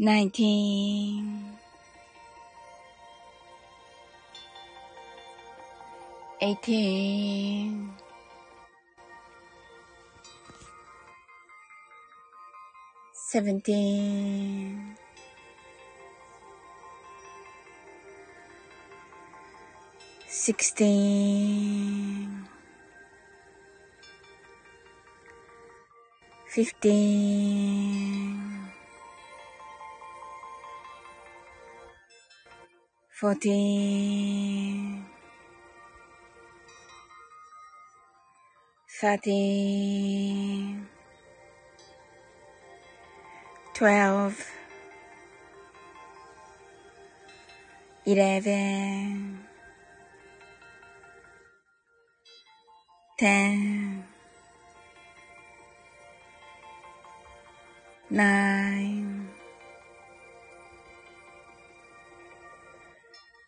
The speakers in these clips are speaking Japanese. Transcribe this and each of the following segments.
19 18 17 16 15 14 13 12 11 10 fourteen, thirteen, twelve, eleven, ten, nine.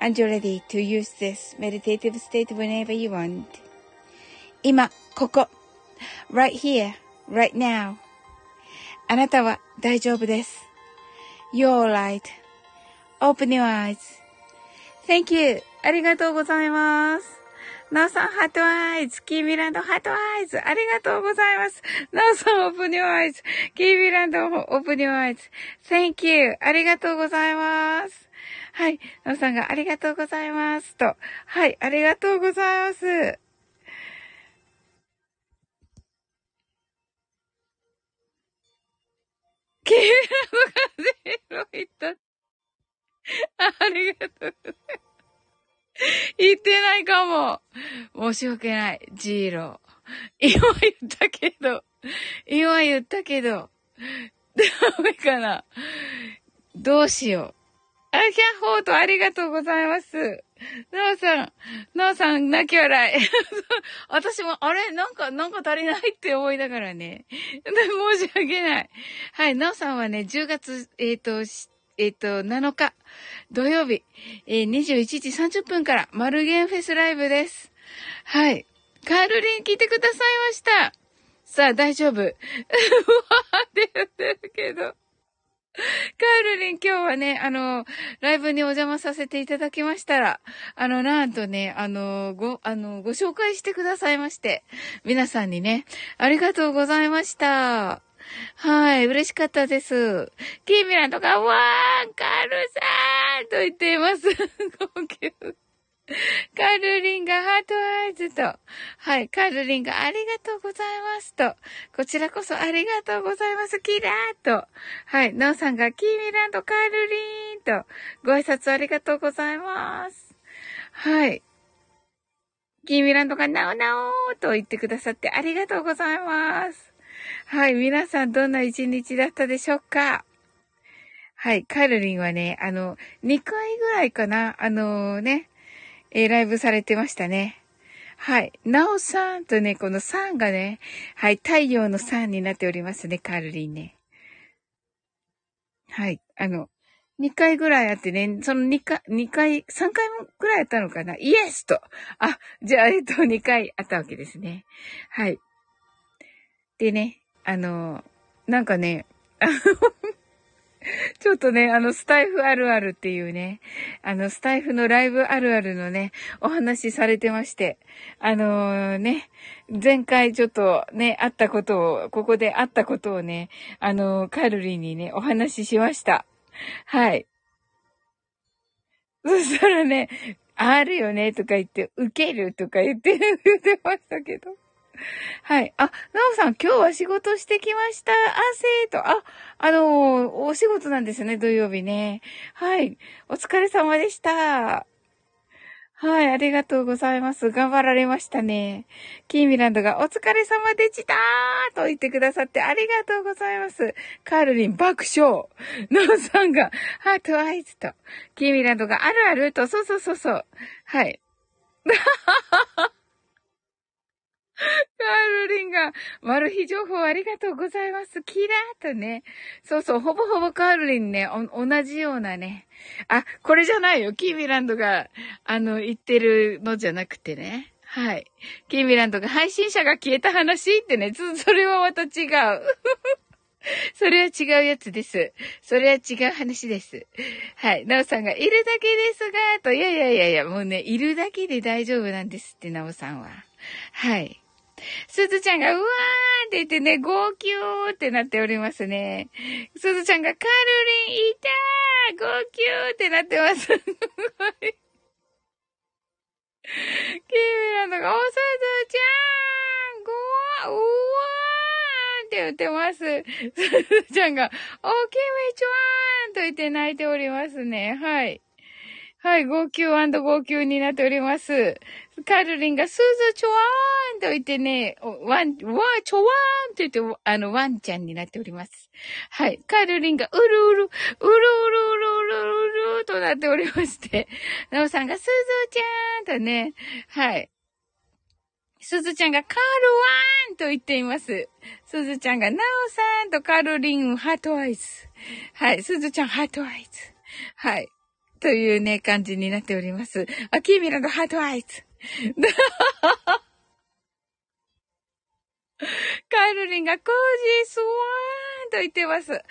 and you're ready to use this meditative state whenever you want. 今、ここ。right here, right now. あなたは大丈夫です。 You're all right.Open your eyes.Thank you. ありがとうございます。なおさん、 heart eyes。キーミランド、 heart eyes。ありがとうございます。なおさん、 open your eyes。キーミランド、 open your eyes。Thank you. ありがとうございます。はい。なおさんがありがとうございます。と。はい。ありがとうございます。キーランドがゼロいった。ありがとう。言ってないかも。申し訳ない。ジーロ。今言ったけど、今言ったけど、ダメかな。どうしようあ、キャッホーとありがとうございます。なおさん、なおさん、泣き笑い。私も、あれ？なんか、なんか足りないって思いながらね。申し訳ない。はい、なおさんはね、10月、えっ、ー、と、えっ、ー、と、7日、土曜日、えー、21時30分から、マルゲンフェスライブです。はい。カールリン聞いてくださいました。さあ、大丈夫。うわーって言ってるけど。カールリン今日はね、あの、ライブにお邪魔させていただきましたら、あの、なんとね、あの、ご、あの、ご紹介してくださいまして、皆さんにね、ありがとうございました。はい、嬉しかったです。キーミランとか、わーん、カールさんと言っています。号泣。カルリンがハートアイズと、はい、カルリンがありがとうございますと、こちらこそありがとうございます、キラーと、はい、ナオさんがキーミランドカルリンと、ご挨拶ありがとうございます。はい。キーミランドがナオナオと言ってくださってありがとうございます。はい、皆さんどんな一日だったでしょうか。はい、カルリンはね、あの、2回ぐらいかな、あのね、えー、ライブされてましたね。はい。なおさんとね、このさんがね、はい、太陽のさんになっておりますね、カールリンね。はい。あの、2回ぐらいあってね、その2回、2回、3回ぐらいあったのかな？イエスと。あ、じゃあ、えっと、2回あったわけですね。はい。でね、あの、なんかね、ちょっとね、あの、スタイフあるあるっていうね、あの、スタイフのライブあるあるのね、お話されてまして、あのー、ね、前回ちょっとね、あったことを、ここであったことをね、あのー、カルリンにね、お話ししました。はい。そしたらね、あるよね、とか言って、受けるとか言って、言ってましたけど。はい。あ、なおさん、今日は仕事してきました。汗と、あ、あのー、お仕事なんですね、土曜日ね。はい。お疲れ様でした。はい、ありがとうございます。頑張られましたね。キーミランドがお疲れ様でしたーと言ってくださってありがとうございます。カールリン爆笑。ノーさんがハートアイズと。キーミランドがあるあると、そうそうそうそう。はい。カールリンが、マル秘情報ありがとうございます。キラーとね。そうそう、ほぼほぼカールリンね、同じようなね。あ、これじゃないよ。キーミランドが、あの、言ってるのじゃなくてね。はい。キーミランドが配信者が消えた話ってね、それはまた違う。それは違うやつです。それは違う話です。はい。なおさんが、いるだけですが、と、いやいやいやいや、もうね、いるだけで大丈夫なんですって、なおさんは。はい。すずちゃんが、うわーって言ってね、号泣ってなっておりますね。すずちゃんが、カルリンいたー号泣ってなってます。キーミランドが、おすずちゃんごわ、うわーって言ってます。すずちゃんが、おきみちゃんと言って泣いておりますね。はい。はい、号泣号泣になっております。カルリンがスズチョワーンと言ってね、ワン、ワーチョワーンと言って、あの、ワンちゃんになっております。はい。カルリンがうるうる、うるうるうるうるうるとなっておりまして、ナオさんがスズちゃーんとね、はい。すずちゃんがカールワーンと言っています。すずちゃんがナオさんとカルリン heart eyes。はい。すずちゃん heart eyes。はい。というね、感じになっております。あ、キーミラの heart eyes。カエルリンがコージースワーンと言ってます。あ、シミ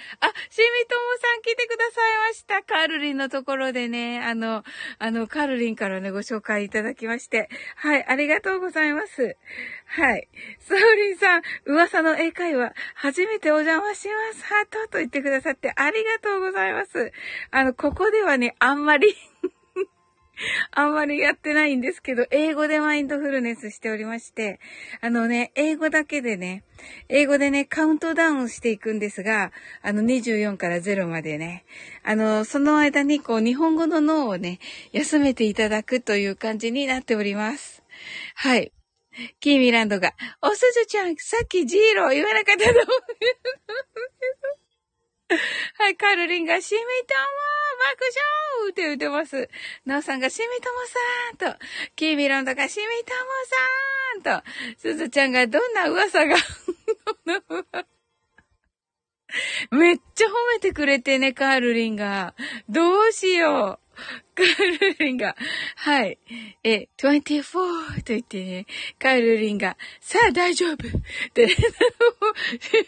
トモさん来てくださいました。カールリンのところでね、あの、あの、カールリンからね、ご紹介いただきまして。はい、ありがとうございます。はい。さおりんさん、噂の英会話、初めてお邪魔します。ハートと言ってくださってありがとうございます。あの、ここではね、あんまりあんまりやってないんですけど、英語でマインドフルネスしておりまして、あのね、英語だけでね、英語でね、カウントダウンしていくんですが、あの24から0までね、あの、その間にこう、日本語の脳をね、休めていただくという感じになっております。はい。キーミランドが、おすずちゃん、さっきジーロー言わなかったと思うけど。はい、カルリンが、しみとも爆笑って言ってます。なおさんが、しみともさんと、キーミロンドが、しみともさんと、すずちゃんが、どんな噂が めっちゃ褒めてくれてね、カールリンが。どうしよう。カールリンが、はい。え、24と言ってね、カールリンが、さあ大丈夫で、し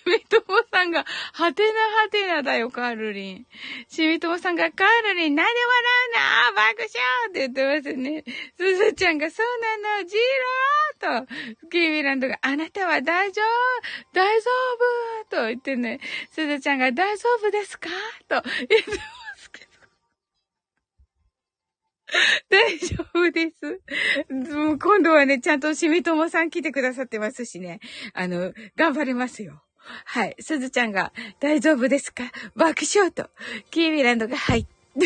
みともさんが、はてなはてなだよ、カールリン。しみともさんが、カールリン、なんで笑うの爆笑って言ってますね。すずちゃんが、そうなの、ジローと、キーミランドが、あなたは大丈夫大丈夫と言ってね、すずちゃんが、大丈夫ですか？と言って 大丈夫です。もう今度はね、ちゃんとしみともさん来てくださってますしね。あの、頑張りますよ。はい。すずちゃんが、大丈夫ですか？爆笑と。キーミランドが、はい。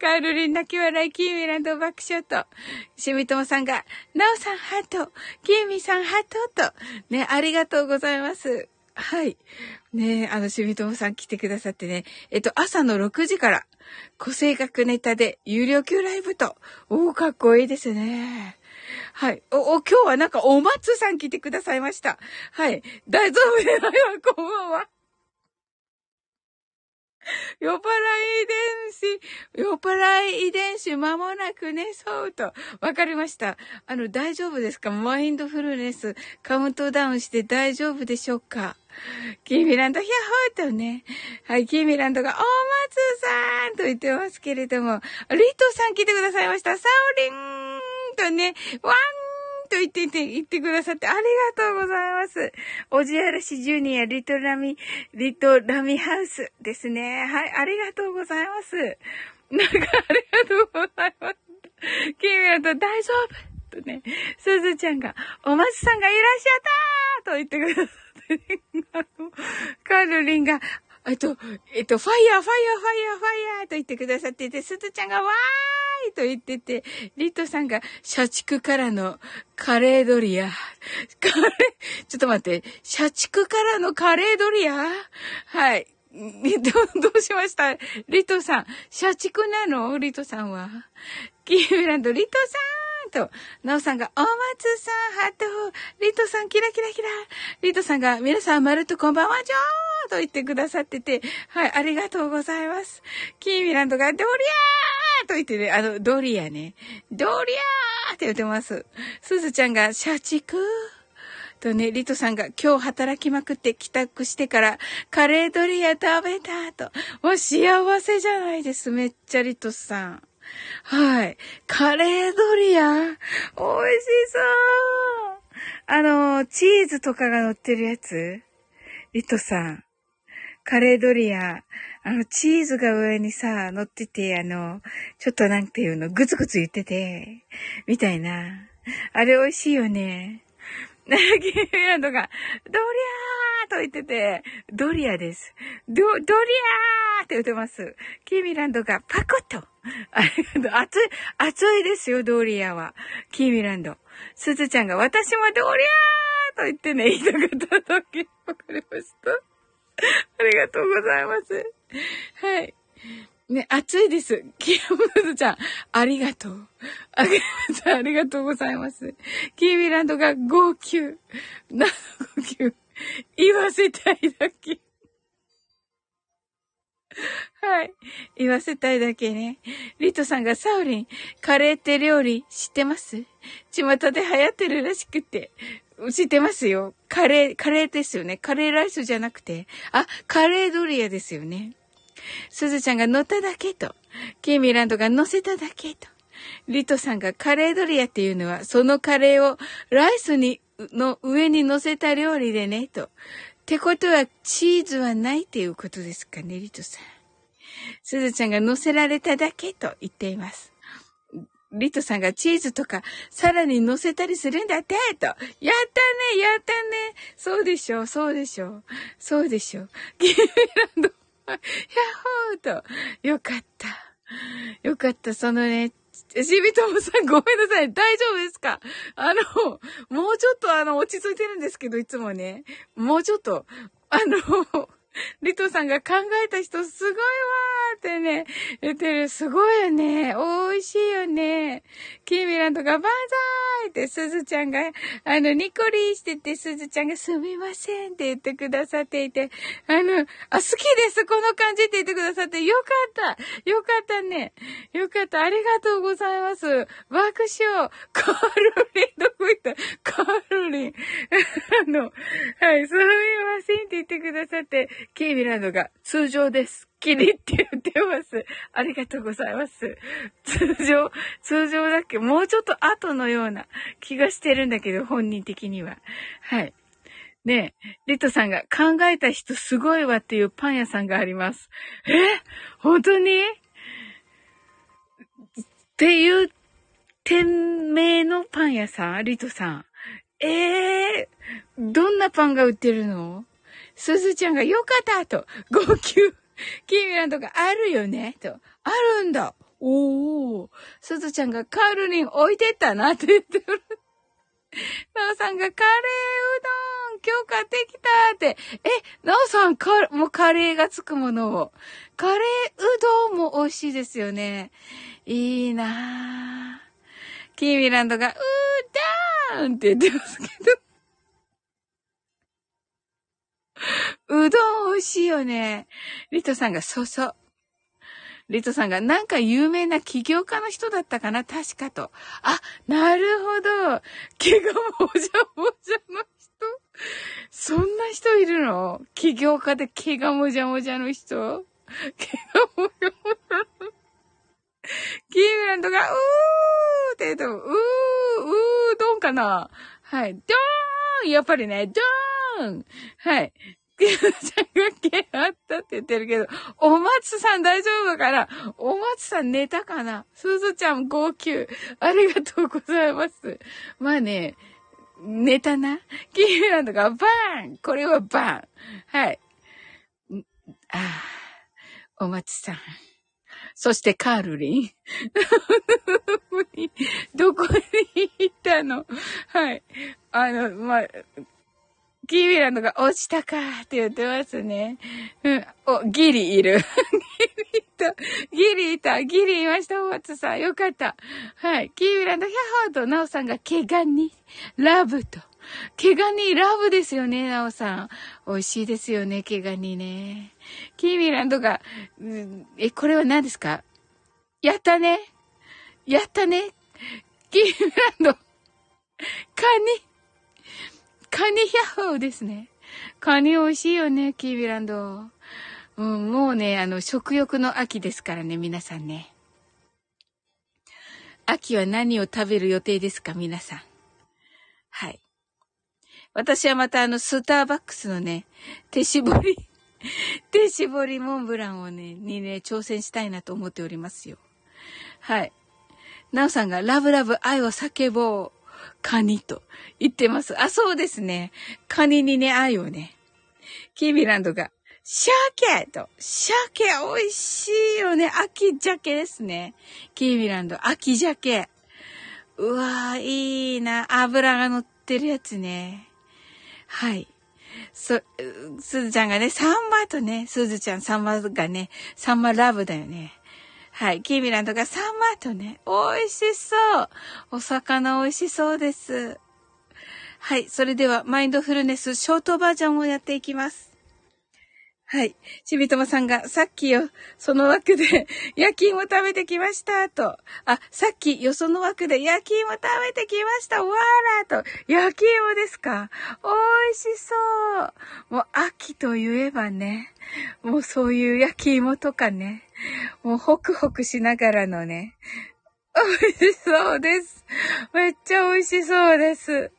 カールリン泣き笑い、キーミランド爆笑と。しみともさんが、なおさんハート、キーミさんハートと。ね、ありがとうございます。はい。ねえあの、しみともさん来てくださってね。えっと、朝の6時から、個性学ネタで有料級ライブと。おー、かっこいいですね。はい。お、お、今日はなんかお松さん来てくださいました。はい。大丈夫でないわ、こんばんは。酔っ払い遺伝子、酔っ払い遺伝子間もなくね、そうと。わかりました。あの、大丈夫ですか？マインドフルネス、カウントダウンして大丈夫でしょうか？キーミランド、ヒャッホーとね。はい、キーミランドが、お松さんと言ってますけれども、リトさん来てくださいました。サオリンとね、ワンと言ってて、言ってくださってありがとうございます。おじあらしジュニア、リトラミ、リトラミハウスですね。はい、ありがとうございます。なんかありがとうございます。キーミランド大丈夫？とね、すずちゃんが、お松さんがいらっしゃったと言ってくださって。あの、カルリンが、えっと、えっと、ファイヤー、ファイヤー、ファイヤー、ファイヤーと言ってくださってて、スズちゃんがわーいと言ってて、リトさんが社畜からのカレードリア。カレー、ちょっと待って、社畜からのカレードリア？はい。ど、どうしました？リトさん。社畜なの？リトさんは。キーミランド、リトさんと、なおさんが、お松さん、ハート、リトさん、キラキラキラ。リトさんが、皆さん、まるっとこんばんは、じょーと言ってくださってて、はい、ありがとうございます。キーミランドが、ドリアーと言ってね、あの、ドリアね。ドリアーって言ってます。すずちゃんが、社畜とね、リトさんが今日働きまくって帰宅してからカレードリア食べたと。もう幸せじゃないです。めっちゃリトさん。はい。カレードリア？美味しそうあの、チーズとかが乗ってるやつ？リトさん。カレードリア。あの、チーズが上にさ、乗ってて、あの、ちょっとなんていうの、ぐつぐつ言ってて、みたいな。あれ美味しいよね。キーミランドが、ドリアーと言ってて、ドリアです。ド、ドリアーって言ってます。キーミランドがパコッと。ありがとう。熱い、熱いですよ、ドリアは。キーミランド。すずちゃんが、私もドリアーと言ってね、言いたかった時、わかりました。ありがとうございます。はい。ね、暑いです。キームズちゃん、ありがとう。あげまありがとうございます。キーミランドが号泣。何の号泣言わせたいだけ。はい。言わせたいだけね。リトさんがサウリン、カレーって料理知ってます？巷で流行ってるらしくて。知ってますよ。カレー、カレーですよね。カレーライスじゃなくて。あ、カレードリアですよね。すずちゃんが乗っただけと、キーミランドが乗せただけと、リトさんがカレードリアっていうのは、そのカレーをライスに、の上に乗せた料理でね、と。ってことは、チーズはないっていうことですかね、リトさん。すずちゃんが乗せられただけと言っています。リトさんがチーズとかさらに乗せたりするんだって、と。やったね、やったね。そうでしょう、そうでしょう。そうでしょう。キーミランドやっほーと。よかった。よかった。そのね、しびともさんごめんなさい。大丈夫ですか？あの、もうちょっとあの、落ち着いてるんですけど、いつもね。もうちょっと、あの、リトさんが考えた人すごいわーってね、言ってる。すごいよね。美味しいよね。キーミランドがバンザーイって、すずちゃんが、あの、ニコリーしてて、すずちゃんがすみませんって言ってくださっていて、あの、あ、好きですこの感じって言ってくださって、よかったよかったね。よかった。ありがとうございます。爆笑。カールリン、どこ行った？カールリン。あの、はい、すみませんって言ってくださって、キーミランドが通常です。キリって言ってます。ありがとうございます。通常、通常だっけもうちょっと後のような気がしてるんだけど、本人的には。はい。ねえ、リトさんが考えた人すごいわっていうパン屋さんがあります。え？本当に？っていう店名のパン屋さん？リトさん。ええー、どんなパンが売ってるの？すずちゃんがよかったと、号泣。キーミランドがあるよねと。あるんだ。おー。すずちゃんがカールリン置いてったなって言ってる。なおさんがカレーうどん今日買ってきたって。え、なおさんか、もうカレーがつくものを。カレーうどんも美味しいですよね。いいなぁ。キーミランドが、うーだーんって言ってますけど。うどん美味しいよね。リトさんが、そうそう。リトさんが、なんか有名な起業家の人だったかな？確かと。あ、なるほど。毛がもじゃもじゃの人そんな人いるの？起業家で毛がもじゃもじゃの人毛がもじゃもじゃのキームランドが、うーって言うと、うー、うーどんかな？はい。ドーンやっぱりね、ドーンはい。キムちゃんが毛あったって言ってるけど、お松さん大丈夫かな？お松さん寝たかな？すずちゃん号泣。ありがとうございます。まあね、寝たな？キーランドがバーンこれはバーンはい。ああ、お松さん。そしてカールリン。どこに行ったの？はい。あの、まあ、キーミランドが落ちたかって言ってますね。うん。お、ギリいる。ギリいた。ギリいた。ギリいました、お松さん。よかった。はい。キーミランド、ヒャホーと、ナオさんが毛ガニ、ラブと。毛ガニ、ラブですよね、ナオさん。美味しいですよね、毛ガニね。キーミランドが、うん、え、これは何ですか？やったね。やったね。キーミランド、カニ。カニヒャッホーですね。カニ美味しいよね、キービランド。うん、もうね、あの、食欲の秋ですからね、皆さんね。秋は何を食べる予定ですか、皆さん。はい。私はまたあの、スターバックスのね、手絞り、手絞りモンブランをね、にね、挑戦したいなと思っておりますよ。はい。なおさんがラブラブ愛を叫ぼう。カニと言ってます。あ、そうですね。カニにね、愛をね。キービランドが、鮭と、鮭美味しいよね。秋鮭ですね。キービランド、秋鮭。うわー、いいな。油が乗ってるやつね。はい。そ、すずちゃんがね、サンマとね、すずちゃんサンマがね、サンマラブだよね。はい。キーミランドがサンマとね、美味しそう。お魚美味しそうです。はい。それでは、マインドフルネスショートバージョンをやっていきます。はい。ちびともさんが、さっきよ、その枠で 焼き芋食べてきました、と。あ、さっきよその枠で焼き芋食べてきました、わーら、と。焼き芋ですか美味しそう。もう、秋といえばね、もうそういう焼き芋とかね、もうホクホクしながらのね、美味しそうです。めっちゃ美味しそうです。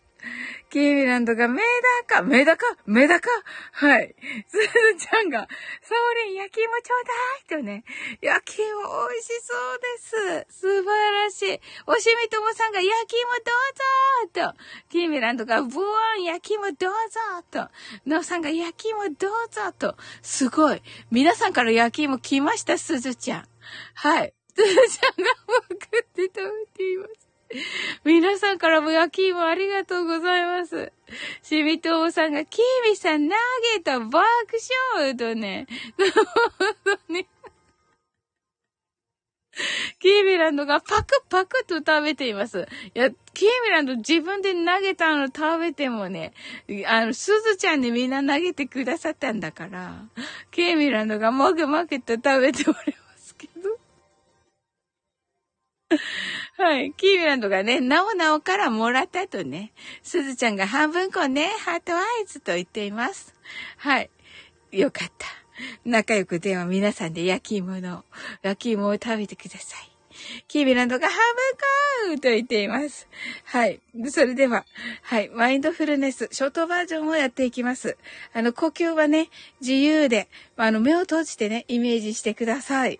キーミランドがメダカ、メダカ、メダカはい。スーちゃんが、ソーリン焼き芋ちょうだいとね、焼き芋美味しそうです。素晴らしい。おしみともさんが焼き芋どうぞと、キーミランドがブワン焼き芋どうぞと、ノーさんが焼き芋どうぞと、すごい。皆さんから焼き芋来ました、すずちゃん。はい。すずちゃんが送って食べています。皆さんからも焼き芋ありがとうございます。しみとおさんが、キーミさん投げた爆笑とね。本当に。キーミランドがパクパクと食べています。いや、キーミランド自分で投げたの食べてもね、あの、すずちゃんにみんな投げてくださったんだから、キーミランドがもぐもぐと食べておりますけど。はい。キーミランドがね、なおなおからもらったとね、すずちゃんが半分こね、ハートアイズと言っています。はい。よかった。仲良くでは皆さんで焼き芋の、焼き芋を食べてください。キービランドがハムコーと言っています。はい。それでは、はい。マインドフルネス、ショートバージョンをやっていきます。あの、呼吸はね、自由で、あの、目を閉じてね、イメージしてください。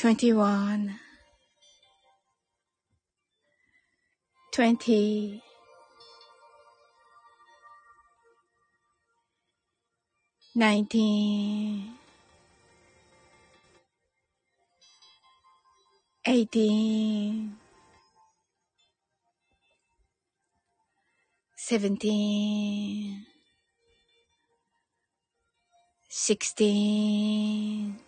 21 20 19 18 17 16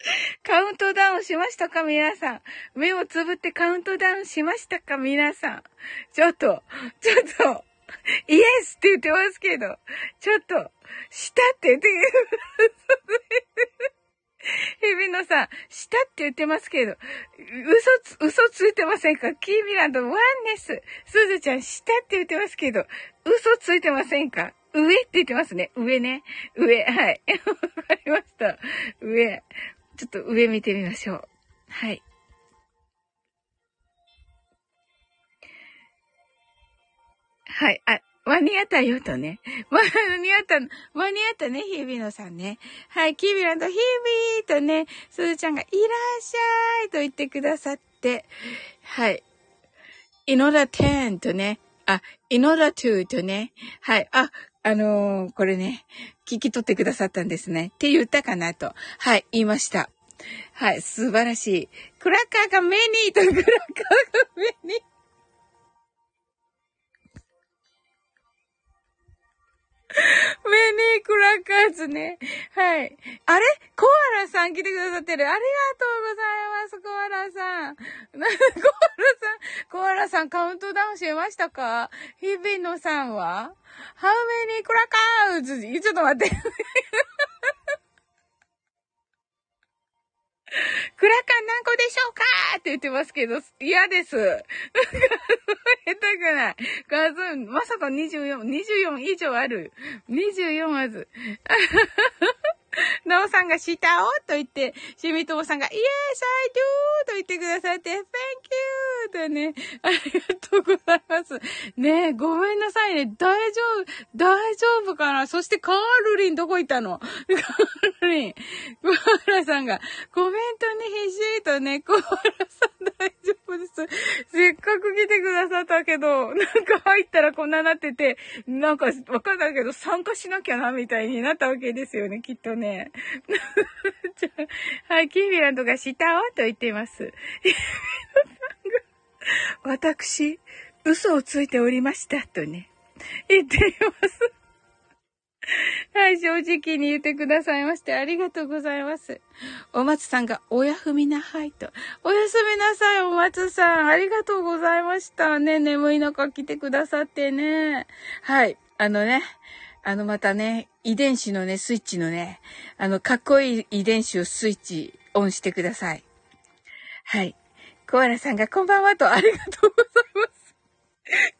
カウントダウンしましたか皆さん。目をつぶってカウントダウンしましたか皆さん。ちょっと、ちょっと、イエスって言ってますけど、ちょっと、したって言って、日比野さん、したって言ってますけど、嘘つ、嘘ついてませんか？キーミランド、ワンネス。すずちゃん、したって言ってますけど、嘘ついてませんか？上って言ってますね。上ね。上、はい。わかりました。上。ちょっと上見てみましょう。はい。はい。あ、間に合ったよとね。間に合った、間に合ったね、日比野さんね。はい、キービランド、日々とね、すずちゃんがいらっしゃいと言ってくださって、はい。in order ten とね、あ、in order to とね、はい。あ、あのーこれね、聞き取ってくださったんですね。って言ったかなと。はい、言いました。はい、素晴らしい。クラッカーが目にと、クラッカーが目に。メニークラッカーズね。はい。あれ？コアラさん来てくださってる。ありがとうございます、コアラさん。コアラさん、コアラさんカウントダウンしましたか？日比野さんは ?How many クラッカーズちょっと待って。クラカン何個でしょうか？って言ってますけど、嫌です。下手くない。数、まさか24、24以上ある。24まず。なおさんが下をと言って、しみともさんが、イエーイ I do! と言ってくださって、Thank you! とね、ありがとうございます。ねえ、ごめんなさいね。大丈夫、大丈夫かな？そしてカールリンどこ行ったの？カールリン。コアラさんが、コメントに必死とね、コアラさん大丈夫です。せっかく来てくださったけど、なんか入ったらこんななってて、なんかわかんないけど参加しなきゃなみたいになったわけですよね、きっとね。じゃあはい、キーミランドが下をと言っています。私、嘘をついておりました、とね、言っています。はい、正直に言ってくださいまして、ありがとうございます。お松さんが、おやふみなはいと。おやすみなさい、お松さん。ありがとうございました。ね、眠い中来てくださってね。はい、あのね、あの、またね、遺伝子のね、スイッチのね、あの、かっこいい遺伝子をスイッチオンしてください。はい。コアラさんがこんばんはと、ありがとうございます。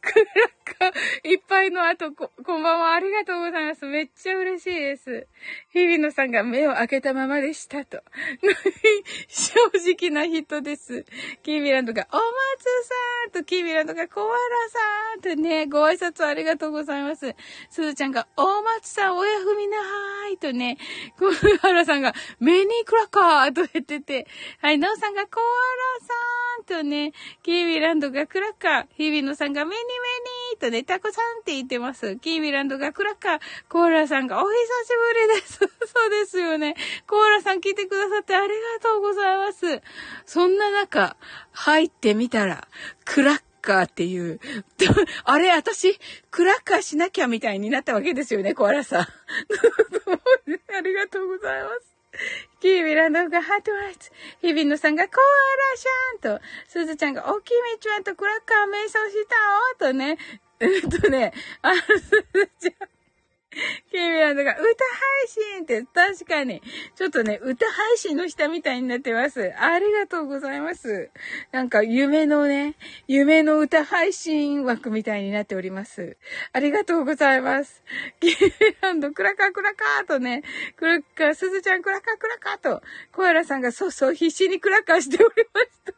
クラッカーいっぱいの後こ、こんばんは。ありがとうございます。めっちゃ嬉しいです。日比野さんが目を開けたままでしたと。正直な人です。キーミランドが、お松さんと、キーミランドが、コアラさんとね、ご挨拶ありがとうございます。すずちゃんが、お松さん、おやふみなはーいとね、コアラさんが、メニークラッカーと言ってて、はい、ナオさんが、コアラさんとね、キーミランドがクラッカー、日比野さんがメニメニーとね、タコさんって言ってます。キーミランドがクラッカー、コーラさんがお久しぶりです。そうですよね。コーラさん聞いてくださってありがとうございます。そんな中、入ってみたら、クラッカーっていう、あれ、私、クラッカーしなきゃみたいになったわけですよね、コアラさん。ありがとうございます。キーミランドがハートワイツ。日比野さんがコアラシャンと、すずちゃんがおきみちゃんとクラッカー瞑想したおとね、えっとね、あの、すずちゃん。キーミランドが歌配信って確かに、ちょっとね、歌配信の下みたいになってます。ありがとうございます。なんか夢のね、夢の歌配信枠みたいになっております。ありがとうございます。キーミランド、クラカクラカーとね、クラッカー、すずちゃんクラカクラカーと、コアラさんがそうそう必死にクラカーしておりました。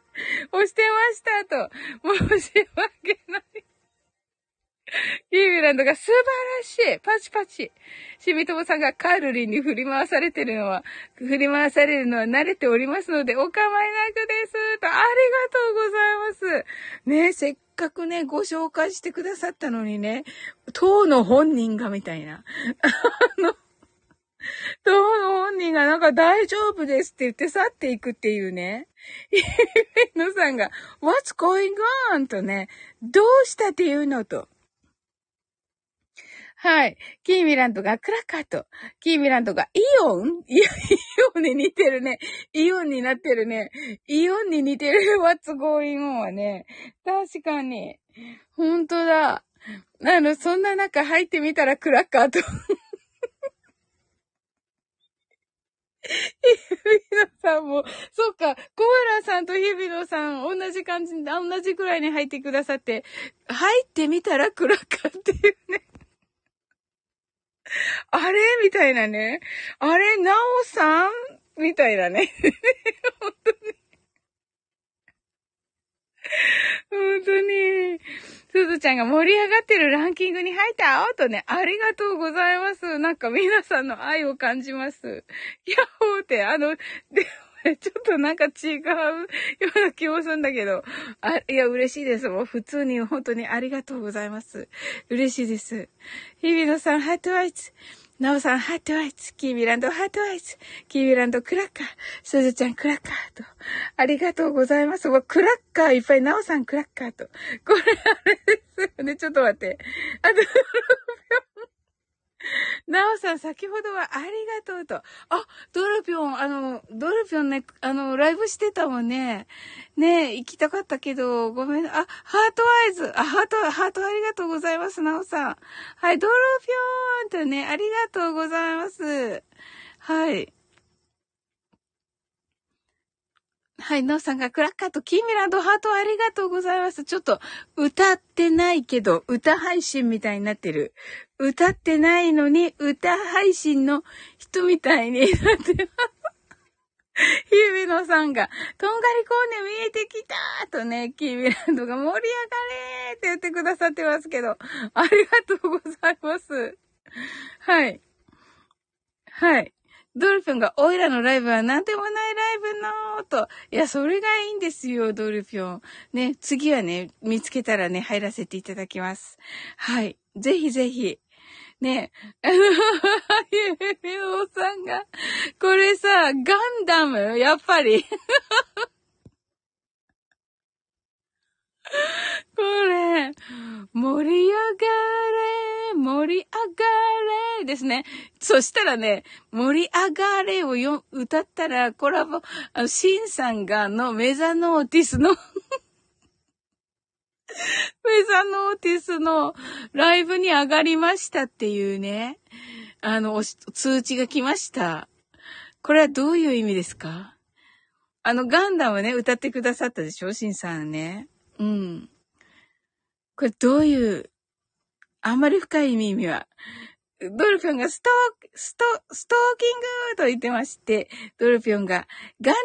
押してましたと。申し訳ない。キーミランドが素晴らしいパチパチしみともさんがカールリンに振り回されてるのは、振り回されるのは慣れておりますので、お構いなくです。と、ありがとうございます。ねえせっかくね、ご紹介してくださったのにね、当の本人がみたいな。あの、当の本人がなんか大丈夫ですって言って去っていくっていうね。イエのさんが、What's going on? とね、どうしたっていうのと。はい。キーミランドがクラッカーと、キーミランドがイオン、イオンに似てるね。イオンになってるね。イオンに似てる What's going on はね。確かに。ほんとだ。あの、そんな中入ってみたらクラッカーと。日比野さんも、そっか、コアラさんと日比野さん、同じ感じ、同じくらいに入ってくださって、入ってみたらクラッカーっていうね。あれ？みたいなね。あれ？なおさん？みたいなね。本当に。本当に。すずちゃんが盛り上がってるランキングに入ったとね、ありがとうございます。なんか皆さんの愛を感じます。ヤッホーって、あの、で、ちょっとなんか違うような気もするんだけど。あ、いや、嬉しいです。もう普通に本当にありがとうございます。嬉しいです。日比野さん、 heart eyes。なおさん、 heart eyes。キーミランド、 heart eyes。キーミランド、クラッカー。すずちゃん、クラッカーと。ありがとうございます。わ、クラッカーいっぱい。なおさん、クラッカーと。これ、あれですよね。ちょっと待って。あと、なおさん、先ほどはありがとうと。あ、ドルピョン、あの、ドルピョンね、あの、ライブしてたもんね。ね行きたかったけど、ごめん。あ、ハートアイズ。あ、ハート、ハートありがとうございます、なおさん。はい、ドルピョンとね、ありがとうございます。はい。はい、ノーさんがクラッカーとキーミランドハートありがとうございます。ちょっと歌ってないけど、歌配信みたいになってる。歌ってないのに、歌配信の人みたいになってます。ひびのさんが、とんがりコーネ見えてきたとね、キーミランドが盛り上がれーって言ってくださってますけど、ありがとうございます。はい。はい。ドルフィンが、オイラのライブは何でもないライブのと。いや、それがいいんですよ、ドルフィン。ね、次はね、見つけたらね、入らせていただきます。はい。ぜひぜひ。ね、あの、ゆめおさんが、これさ、ガンダム？やっぱり。これ、盛り上がれ、盛り上がれですね。そしたらね、盛り上がれをよ歌ったら、コラボ、あの、シンさんがのメザノーティスの メザノーティスのライブに上がりましたっていうね、あの、通知が来ました。これはどういう意味ですか？あの、ガンダムね、歌ってくださったでしょ？シンさんね。うん。これどういう、あんまり深い意味は、ドルピョンがストー、スト、ストーキングと言ってまして、ドルピョンがガンダム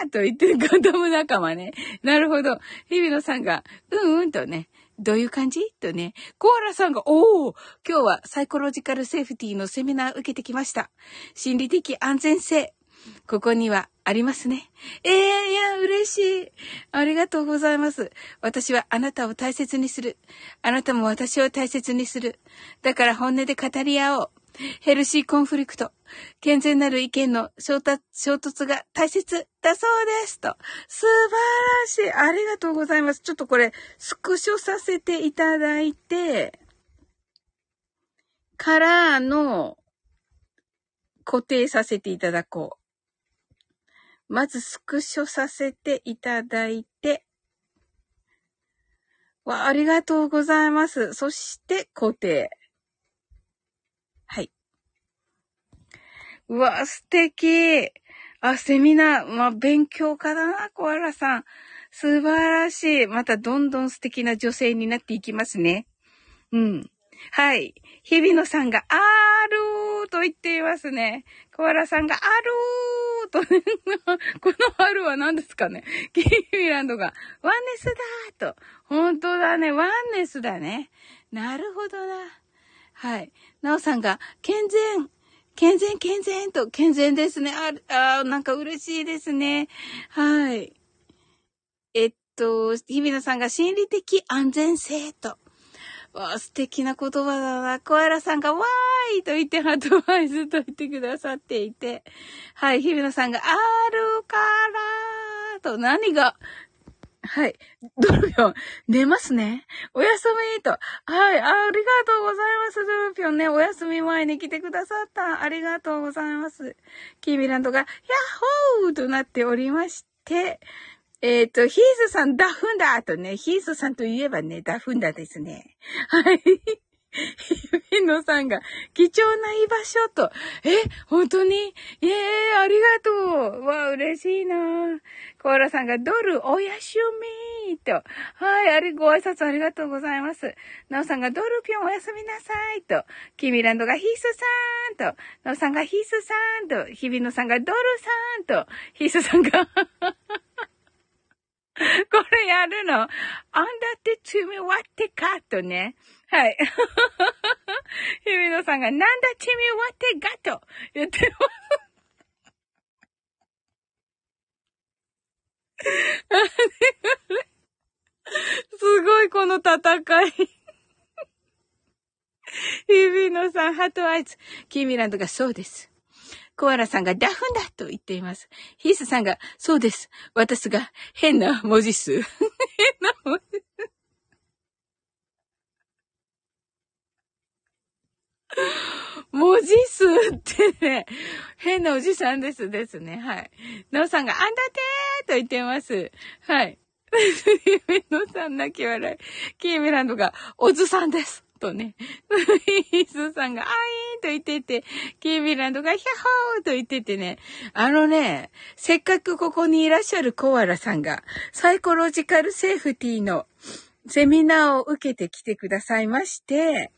仲間と言ってるガンダム仲間ね。なるほど。日比野さんが、うんうんとね、どういう感じとね。コアラさんが、おお今日はサイコロジカルセーフティーのセミナー受けてきました。心理的安全性。ここにはありますね。ええー、いや、嬉しい。ありがとうございます。私はあなたを大切にする。あなたも私を大切にする。だから本音で語り合おう。ヘルシーコンフリクト。健全なる意見の衝突衝突が大切だそうです。と。素晴らしい。ありがとうございます。ちょっとこれ、スクショさせていただいて、からの、固定させていただこう。まずスクショさせていただいて、わ、ありがとうございます。そして固定。はい。うわ、素敵。あ、セミナー。まあ、勉強家だな、コアラさん。素晴らしい。またどんどん素敵な女性になっていきますね。うん。はい。日比野さんが、あーるーと言っていますね。コアラさんが、あるーと、この春は何ですかねキーミランドが、ワンネスだーと。本当だね。ワンネスだね。なるほどな。はい。なおさんが、健全。健全、健全と、健全ですね。あ、あなんか嬉しいですね。はい。えっと、日比野さんが心理的安全性と。わあ、素敵な言葉だな。コアラさんがわーいと言ってアドバイスと言ってくださっていて。はい、日比野さんがあるからーと何が、はい。ドルピョン、寝ますね。おやすみと。はい。ありがとうございます、ドルピョンね。お休み前に来てくださった。ありがとうございます。キーミランドが、ヤッホーとなっておりまして、えっ、ー、と、ヒースさん、ダフンダーとね、ヒースさんといえばね、ダフンダーですね。はい。ヒンノさんが、貴重な居場所と。え、本当に？ええー、ありがとう。わ、嬉しいなコアラさんが、ドル、おやすみと。はい、あれ、ご挨拶ありがとうございます。ナオさんが、ドルピョンおやすみなさいと。キミランドが、ヒースさんと。ナオさんが、ヒースさんと。ヒビノさんが、ドルさんと。ヒースさんが、これやるのあんだって罪割ってかとね。はい。ひみのさんが、なんだ罪割ってがと言ってます。すごい、この戦い。日々野さん、ハートアイズ。キーミランドがそうです。コアラさんがダフンだと言っています。ヒースさんが、そうです。私が変な文字数。変な文字数。文字数ってね、変なおじさんですですね。はい。ノーさんが、あんだてーと言ってます。はい。ノーさん泣き笑い。キーミランドが、おずさんです。とね。ヒースさんが、あいーと言ってて、キーミランドが、ヒャホーと言っててね。あのね、せっかくここにいらっしゃるコアラさんが、サイコロジカルセーフティーのセミナーを受けてきてくださいまして、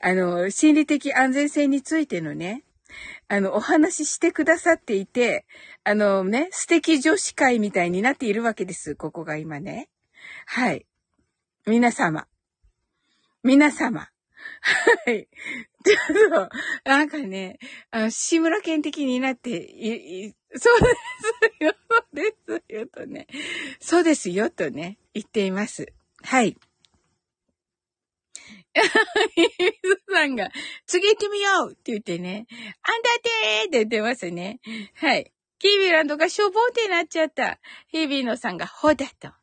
あの、心理的安全性についてのね、あの、お話ししてくださっていて、あのね、素敵女子会みたいになっているわけです。ここが今ね。はい。皆様。皆様。はい。ちょっと、なんかね、あの、志村けん的になって、い、い、そうですよ、そうですよ、とね。そうですよ、とね、言っています。はい。水さんが、次行ってみようって言ってね、あんだってーって言ってますね。はい。キービランドがしょぼーってなっちゃった。ヒビーノさんが、ほだと。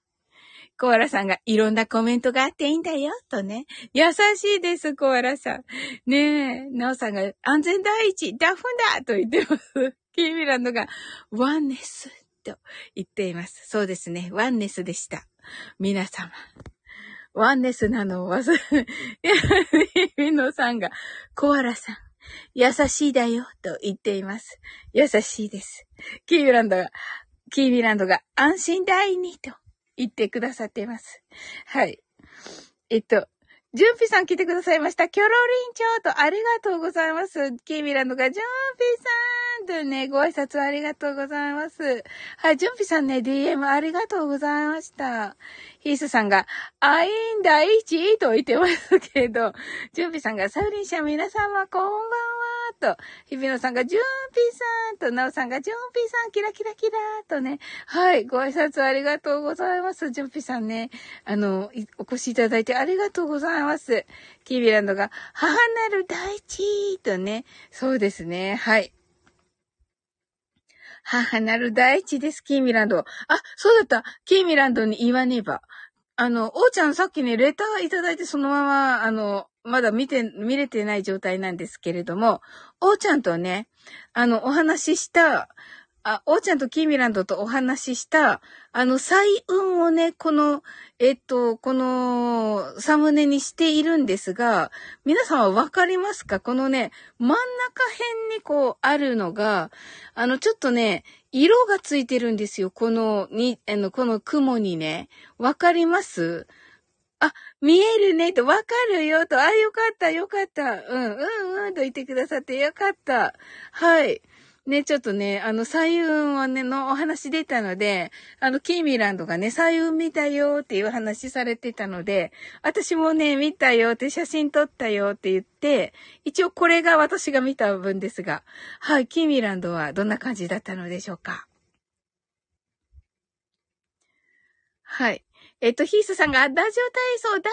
コアラさんがいろんなコメントがあっていいんだよ、とね。優しいです、コアラさん。ねえ、ナオさんが安全第一、ダフンだと言ってます。キービランドが、ワンネスと言っています。そうですね、ワンネスでした。皆様。ワンネスなのを忘れ、ミノさんが、コアラさん、優しいだよ、と言っています。優しいです。キーミランドが、キーミランドが安心第二と言ってくださっています。はい。えっと、ジュンピさん来てくださいました。キョロリンチョーとありがとうございます。キーミランドが、ジュンピさんとね、ご挨拶ありがとうございます。はい、ジュンピさんね、DM ありがとうございました。ヒースさんが、あいんだいちと言ってますけど、ジュンピさんが、サウリンシャ皆様こんばんはと、日比野さんが、ジュンピさんと、ナオさんが、ジュンピさんキラキラキラとね、はい、ご挨拶ありがとうございます。ジュンピさんね、あの、お越しいただいてありがとうございます。キービランドが、母なる大地とね、そうですね、はい。母なる大地です、キーミランド。あ、そうだった。キーミランドに言わねば。あの、おーちゃんさっきね、レターいただいてそのまま、あの、まだ見て、見れてない状態なんですけれども、おーちゃんとね、あの、お話しした、あ、おーちゃんとキーミランドとお話しした、あの、彩雲をね、この、えっと、この、サムネにしているんですが、皆さんはわかりますか？このね、真ん中辺にこう、あるのが、あの、ちょっとね、色がついてるんですよ。この、に、あの、この雲にね。わかります？あ、見えるねと、わかるよと、あ、よかった、よかった。うん、うん、うんと言ってくださってよかった。はい。ね、ちょっとね、あの、彩雲をね、のお話出たので、あの、キーミランドがね、彩雲見たよっていう話されてたので、私もね、見たよって写真撮ったよって言って、一応これが私が見た分ですが、はい、キーミランドはどんな感じだったのでしょうかはい。えっと、ヒースさんが、ラジオ体操第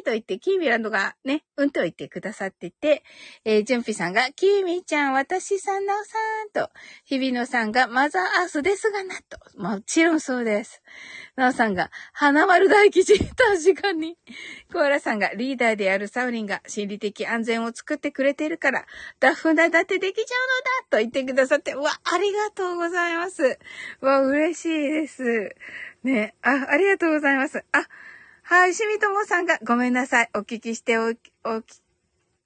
一と言って、キーミランドがね、うんと言ってくださってて、えー、ジュンピさんが、キーミーちゃん、私さん、なおさんと、日比野さんが、マザーアースですがな、と。もちろんそうです。なおさんが、花丸大吉、確かに。コアラさんが、リーダーであるサウリンが、心理的安全を作ってくれてるから、ダフナだってできちゃうのだと言ってくださって、わ、ありがとうございます。わ、嬉しいです。ねあ、ありがとうございます。あ、はい、しみともさんが、ごめんなさい。お聞きしておき、おき、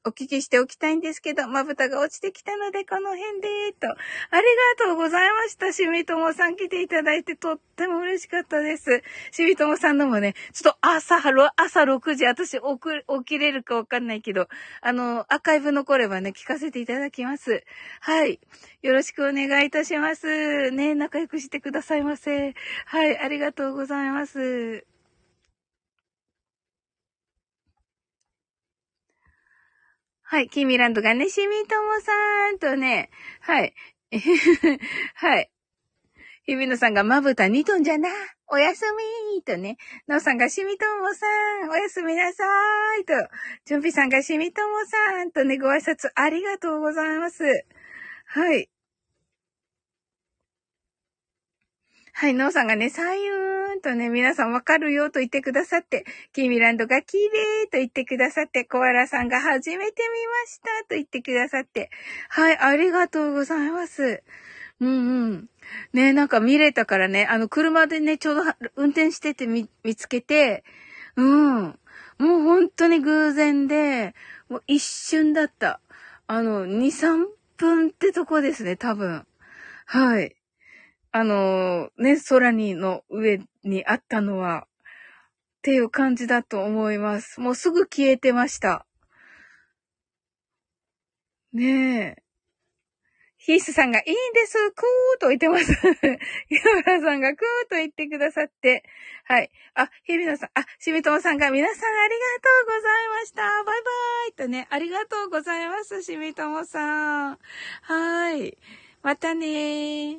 お聞きしておきたいんですけど、まぶたが落ちてきたので、この辺で、と。ありがとうございました。しみともさん来ていただいて、とっても嬉しかったです。しみともさんのもね、ちょっと朝、朝6時、私起きれるかわかんないけど、あの、アーカイブ残ればね、聞かせていただきます。はい。よろしくお願いいたします。ね、仲良くしてくださいませ。はい、ありがとうございます。はい、キミランドがね、しみともさんとね、はい。はい。日比野さんがまぶた2トンじゃな。おやすみーとね。なおさんがしみともさん、おやすみなさーいと。じゅんぴさんがしみともさんとね、ご挨拶ありがとうございます。はい。はい、ノーさんがね、さゆーんとね、皆さんわかるよと言ってくださって、キーミランドが綺麗と言ってくださって、コアラさんが初めて見ましたと言ってくださって、はい、ありがとうございます。うんうん。ね、なんか見れたからね、あの、車でね、ちょうど運転してて見、見つけて、うん。もう本当に偶然で、もう一瞬だった。あの、2、3分ってとこですね、多分。はい。あの、ね、空にの上にあったのは、っていう感じだと思います。もうすぐ消えてました。ねえ。ヒースさんがいいんです、クーと言ってます。岩原さんがクーと言ってくださって。はい。あ、日比野さん、あ、しみともさんが皆さんありがとうございました。バイバイとね、ありがとうございます、しみともさん。はい。またねー。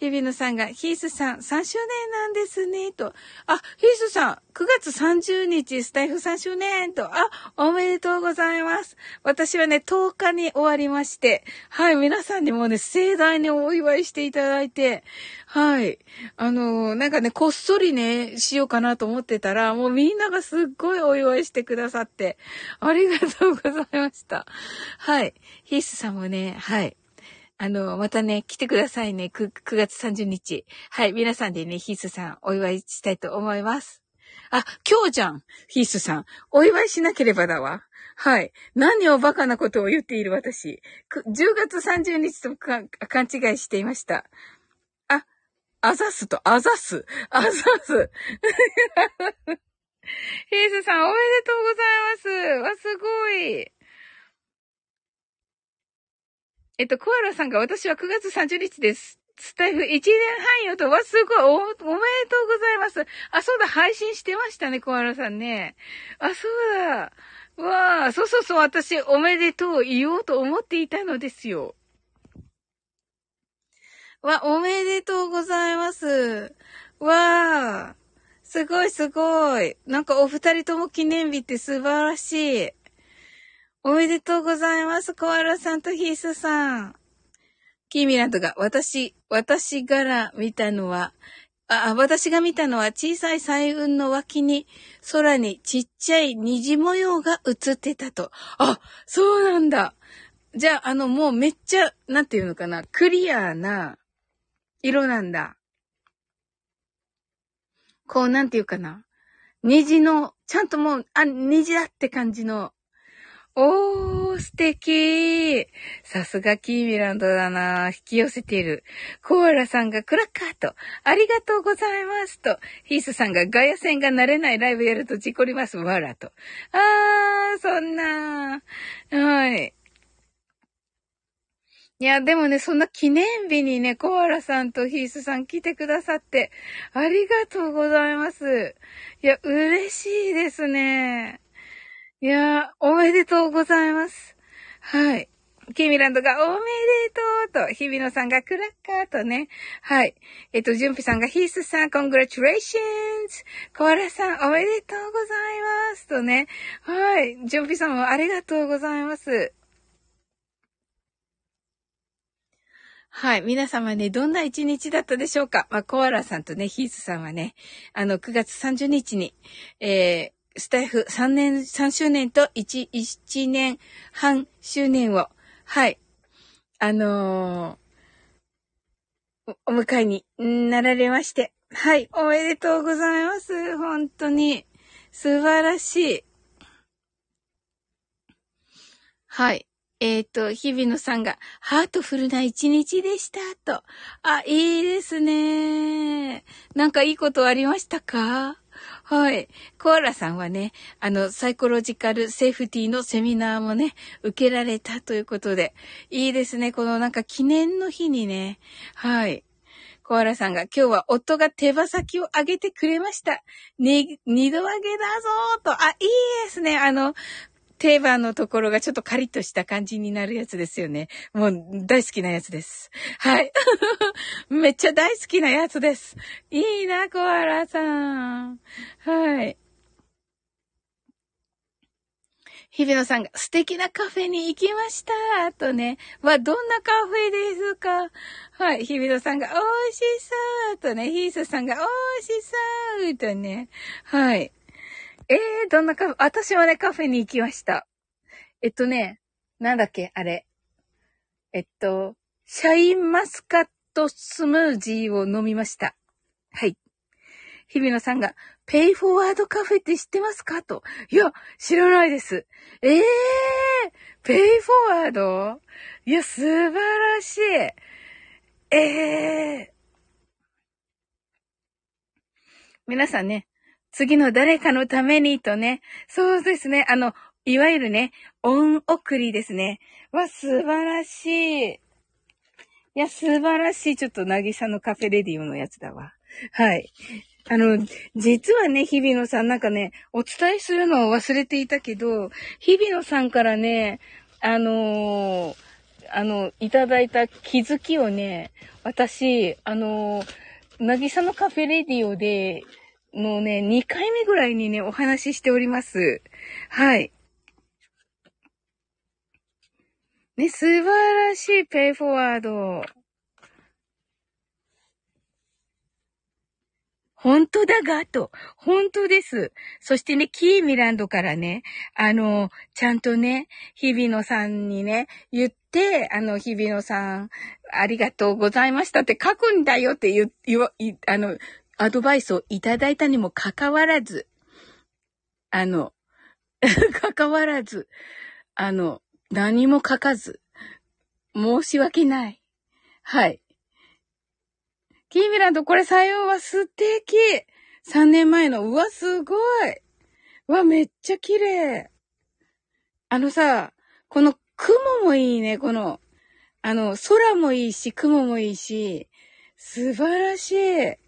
日比野さんが、ヒースさん、3周年なんですね、と。あ、ヒースさん、9月30日、スタイフ3周年、と。あ、おめでとうございます。私はね、10日に終わりまして、はい、皆さんにもね、盛大にお祝いしていただいて、はい。あのー、なんかね、こっそりね、しようかなと思ってたら、もうみんながすっごいお祝いしてくださって、ありがとうございました。はい。ヒースさんもね、はい。あの、またね、来てくださいね。9, 9月30日。はい、皆さんでね、ヒースさん、お祝いしたいと思います。あ、今日じゃんヒースさん。お祝いしなければだわ。はい。何をバカなことを言っている私。10月30日と勘違いしていました。あ、あざすと、あざす。あざす。ヒースさん、おめでとうございます。わ、すごい。えっと、コアラさんが私は9月30日です。スタイフ1年半よと、わ、すごいお、おめでとうございます。あ、そうだ、配信してましたね、コアラさんね。あ、そうだ。わあ、そうそうそう、私、おめでとう言おうと思っていたのですよ。わ、おめでとうございます。わあ、すごいすごい。なんかお二人とも記念日って素晴らしい。おめでとうございます。コアラさんとヒースさん。キーミランドが、私、私から見たのは、あ、私が見たのは小さい彩雲の脇に空にちっちゃい虹模様が映ってたと。あ、そうなんだ。じゃあ、あの、もうめっちゃ、なんていうのかな、クリアな色なんだ。こう、なんていうかな。虹の、ちゃんともう、あ、虹だって感じのおー、素敵さすがキーミランドだな引き寄せている。コアラさんがクラッカーと、ありがとうございますと、ヒースさんがガヤ戦が慣れないライブやると事故ります、わらと。あー、そんなはい。いや、でもね、そんな記念日にね、コアラさんとヒースさん来てくださって、ありがとうございます。いや、嬉しいですね。いやー、おめでとうございます。はい。キミランドがおめでとうと、日比野さんがクラッカーとね。はい。えっと、ジュンピさんがヒースさん、コングラチュレーションズコアラさん、おめでとうございますとね。はい。ジュンピさんもありがとうございます。はい。皆様ね、どんな一日だったでしょうかまあ、コアラさんとね、ヒースさんはね、あの、9月30日に、えー、スタイフ3年、3周年と1、1年半周年を、はい、あのー、お迎えになられまして、はい、おめでとうございます。本当に、素晴らしい。はい。えっ、ー、と、日比野さんが、ハートフルな一日でした、と。あ、いいですね。なんかいいことありましたか？はい。コアラさんはね、あの、サイコロジカルセーフティーのセミナーもね、受けられたということで、いいですね。このなんか記念の日にね、はい。コアラさんが今日は夫が手羽先を上げてくれました。に、二度上げだぞーと。あ、いいですね。あの、定番のところがちょっとカリッとした感じになるやつですよね。もう大好きなやつです。はい。めっちゃ大好きなやつです。いいな、コアラさん。はい。日比野さんが素敵なカフェに行きました。とね。は、どんなカフェですか？はい。日比野さんが美味しそうとね。ヒースさんが美味しそうとね。はい。えー、どんなカフェ、私はね、カフェに行きました。えっとね、なんだっけ、あれ。えっと、シャインマスカットスムージーを飲みました。はい。日比野さんが、ペイフォワードカフェって知ってますか？と。いや、知らないです。ええー、ペイフォワード？いや、素晴らしい。ええー。皆さんね、次の誰かのためにとね、そうですね、あの、いわゆるね、恩送りですね。わ、素晴らしい。いや、素晴らしい。ちょっと、なぎさのカフェレディオのやつだわ。はい。あの、実はね、日比野さんなんかね、お伝えするのを忘れていたけど、日比野さんからね、あのー、あの、いただいた気づきをね、私、あのー、なぎさのカフェレディオで、のね、2回目ぐらいにね、お話ししております。はい。ね、素晴らしいペイフォワード。本当だが、と。本当です。そしてね、キーミランドからね、あの、ちゃんとね、日比野さんにね、言って、あの、日比野さん、ありがとうございましたって書くんだよって言、言、あの、アドバイスをいただいたにもかかわらず、あの、かかわらず、あの、何も書かず、申し訳ない。はい。キーミランド、これ採用は素敵 !3 年前の、うわ、すごいわ、めっちゃ綺麗あのさ、この雲もいいね、この、あの、空もいいし、雲もいいし、素晴らしい。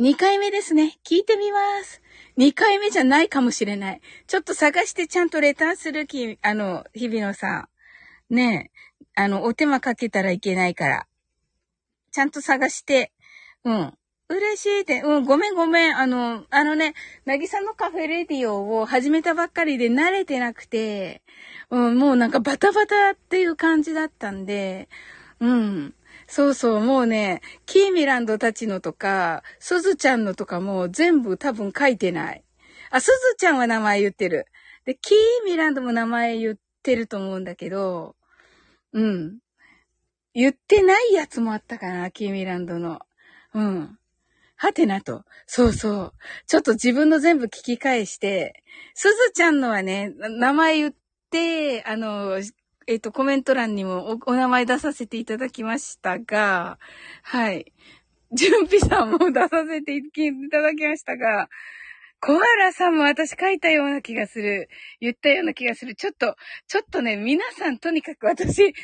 2回目ですね。聞いてみます。2回目じゃないかもしれない。ちょっと探してちゃんとレターするき、あの、日比野さん。ねえ。あの、お手間かけたらいけないから。ちゃんと探して、うん。嬉しいって、うん、ごめんごめん。あの、あのね、なぎさのカフェレディオを始めたばっかりで慣れてなくて、うん、もうなんかバタバタっていう感じだったんで、うん。そうそう、もうね、キーミランドたちのとか、すずちゃんのとかも全部多分書いてない。あ、すずちゃんは名前言ってる。で、キーミランドも名前言ってると思うんだけど、うん。言ってないやつもあったかな、キーミランドの。うん。はてなと。そうそう。ちょっと自分の全部聞き返して、すずちゃんのはね、名前言って、あの、えっ、と、コメント欄にもお名前出させていただきましたが、はい。純ピさんも出させていただきましたが、コアラさんも私書いたような気がする。言ったような気がする。ちょっと、ちょっとね、皆さんとにかく私、全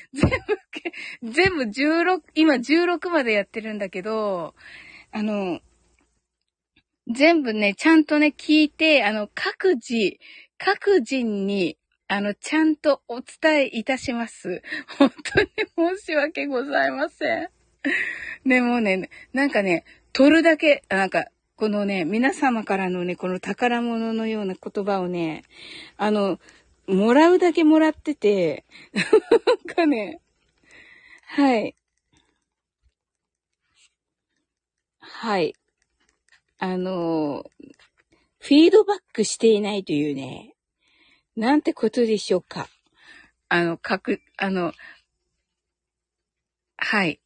部、全部16、今16までやってるんだけど、あの、全部ね、ちゃんとね、聞いて、あの、各自、各人に、あの、ちゃんとお伝えいたします。本当に申し訳ございません。でもね、なんかね、取るだけ、なんか、このね、皆様からのね、この宝物のような言葉をね、あの、もらうだけもらってて、なんかね、はい。はい。あの、フィードバックしていないというね、なんてことでしょうか？あの、かく、あの、はい。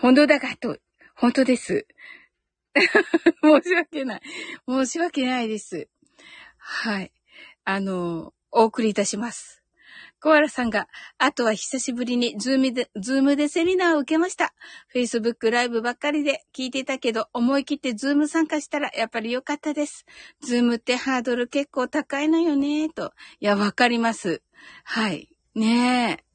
本当だかと、本当です。申し訳ない。申し訳ないです。はい。あの、お送りいたします。コアラさんが、あとは久しぶりに Zoom で、 Zoom でセミナーを受けました。Facebook ライブばっかりで聞いてたけど、思い切って Zoom 参加したらやっぱり良かったです。 Zoom ってハードル結構高いのよね、と。いや、わかります。はい。ねえ。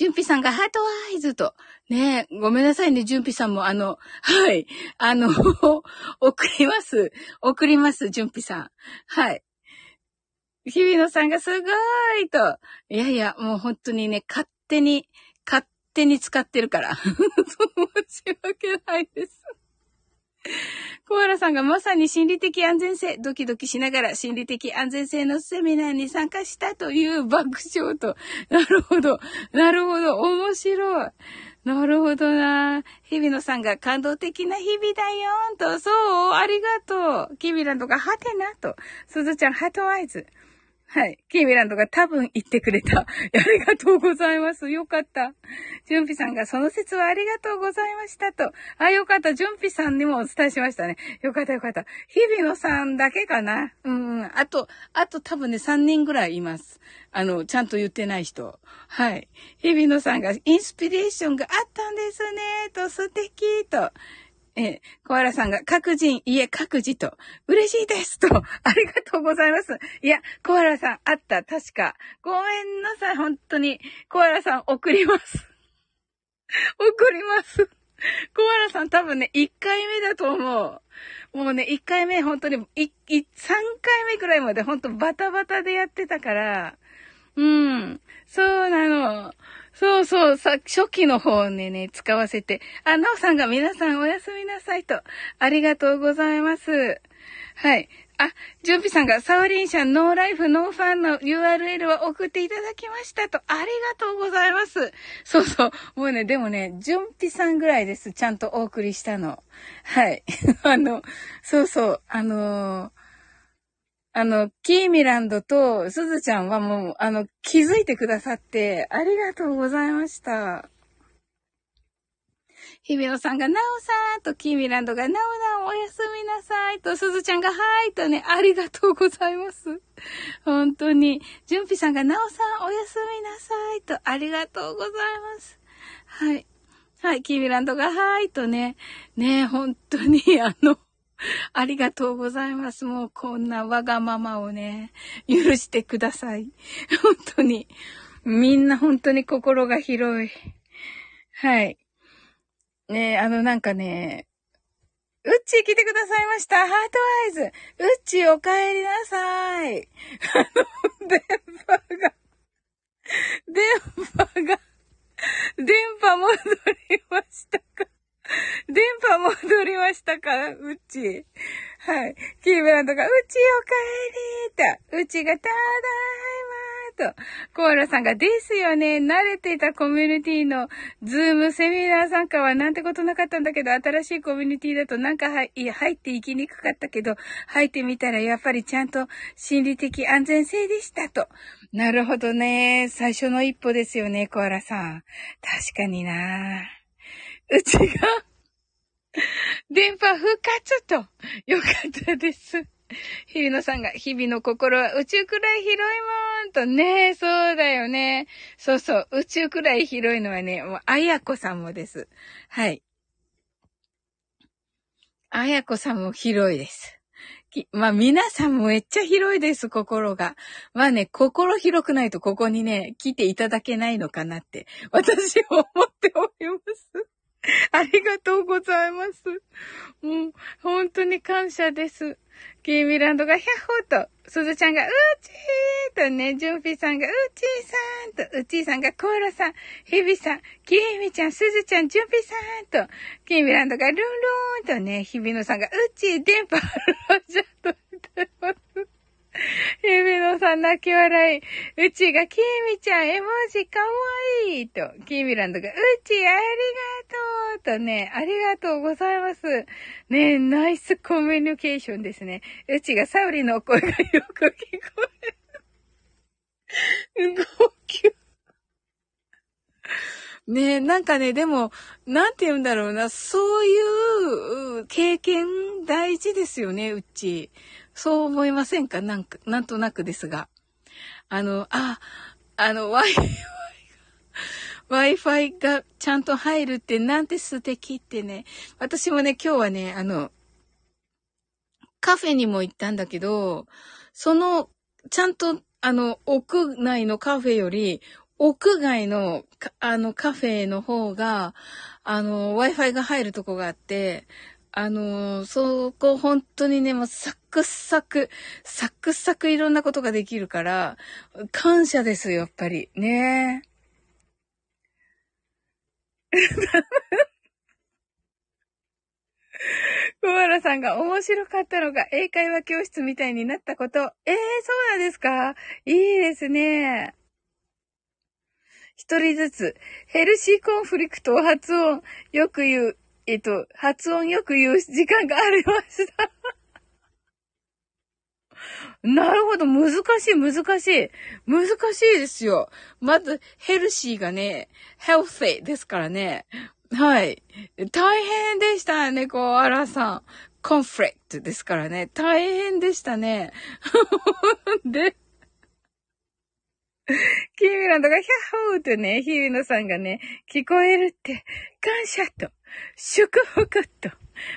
ジュンピさんがハートアイズと。ねえごめんなさいね、ジュンピさんも、あの、はい。あの、送ります。送ります、ジュンピさん。はい。日比野さんがすごいと。いやいや、もう本当にね、勝手に、勝手に使ってるから。申し訳ないです。コアラさんがまさに心理的安全性、ドキドキしながら心理的安全性のセミナーに参加したという爆笑と。なるほど。なるほど。面白い。なるほどな。日比野さんが感動的な日々だよんと。そう、ありがとう。キビランドがハテナと。すずちゃんハートアイズ。はい。キーミランドが多分言ってくれた。ありがとうございます。よかった。ジュンピさんがその説はありがとうございましたと。あ、よかった。ジュンピさんにもお伝えしましたね。よかったよかった。日比野さんだけかな。うん、あと、あと多分ね、3人ぐらいいます。あの、ちゃんと言ってない人。はい。日比野さんがインスピレーションがあったんですね。と、素敵と。えー、コアラさんが各人、いえ、各自と、嬉しいですと、ありがとうございます。いや、コアラさん、あった、確か。ごめんなさい、本当に。コアラさん、送ります。送ります。コアラさん多分ね、1回目だと思う。もうね、1回目本当に、い、い、3回目くらいまで本当バタバタでやってたから、うん、そうなの。そうそう、さ、初期の方でね、使わせて。あ、なおさんが皆さんおやすみなさいと。ありがとうございます。はい。あ、ジュンピさんが、サウリン社ノーライフノーファンの URL は送っていただきましたと。ありがとうございます。そうそう。もうね、でもね、ジュンピさんぐらいです。ちゃんとお送りしたの。はい。あの、そうそう。あのーあの、キーミランドとすずちゃんはもう、あの、気づいてくださって、ありがとうございました。ひびおさんが、なおさんと、キーミランドが、なおなおおやすみなさいと、すずちゃんが、はいとね、ありがとうございます。本当に。じゅんぴさんが、なおさんおやすみなさいと、ありがとうございます。はい。はい、キーミランドが、はいとね、ね、本当に、あの、ありがとうございます。もうこんなわがままをね、許してください。本当に。みんな本当に心が広い。はい。ねあのなんかね、うっちー来てくださいました。ハートアイズ。うっちーお帰りなさい。あの、電波が、電波が、電波戻りましたか？電波戻りましたか？うち。はい。キーブランドが、うちお帰りと、うちがただいまと、コアラさんが、ですよね。慣れていたコミュニティの、ズームセミナー参加はなんてことなかったんだけど、新しいコミュニティだとなんか入っていきにくかったけど、入ってみたらやっぱりちゃんと心理的安全性でしたと。なるほどね。最初の一歩ですよね、コアラさん。確かになうちが、電波復活と、よかったです。日比野さんが、日々の心は宇宙くらい広いもんとね、そうだよね。そうそう、宇宙くらい広いのはね、もう、あやこさんもです。はい。あやこさんも広いです。まあ、皆さんもめっちゃ広いです、心が。まあね、心広くないとここにね、来ていただけないのかなって、私は思っております。ありがとうございます。もう、本当に感謝です。キーミランドがヒャッホーと、すずちゃんがうーちーとね、ジュンピーさんがうちーさんと、うちーさんがコーラさん、ヒビさん、キーミちゃん、すずちゃん、ジュンピーさんと、キーミランドがルンルーンとね、ヒビノさんがうちー、電波 ロジャーと言ってます。ゆめのさん泣き笑い。うちが、きみちゃん、絵文字かわいいと、キーミランドが、うち、ありがとうとね、ありがとうございます。ねナイスコミュニケーションですね。うちが、サウリの声がよく聞こえる。号泣。ねえ、なんかね、でも、なんて言うんだろうな、そういう経験大事ですよね、うち。そう思いませんか？なんか、なんとなくですが。あの、あ、あの、Wi-Fi が、Wi-Fi がちゃんと入るってなんて素敵ってね。私もね、今日はね、あの、カフェにも行ったんだけど、その、ちゃんと、あの、屋内のカフェより、屋外の、あの、カフェの方が、あの、Wi-Fi が入るとこがあって、あの、そこ本当にね、もうサクサク、サクサクいろんなことができるから、感謝ですよ、やっぱり。ねえ 小原さんが面白かったのが英会話教室みたいになったこと。ええー、そうなんですか？いいですね。一人ずつ、ヘルシーコンフリクトを発音、よく言う、えっと、発音よく言う時間がありました。なるほど、難しい、難しい。難しいですよ。まず、ヘルシーがね、healthy ですからね。はい。大変でしたね、こう、アラさん。コンフレクトですからね。大変でしたね。で、キーミランドがヒャッホーとね、日比野さんがね、聞こえるって、感謝と、祝福と、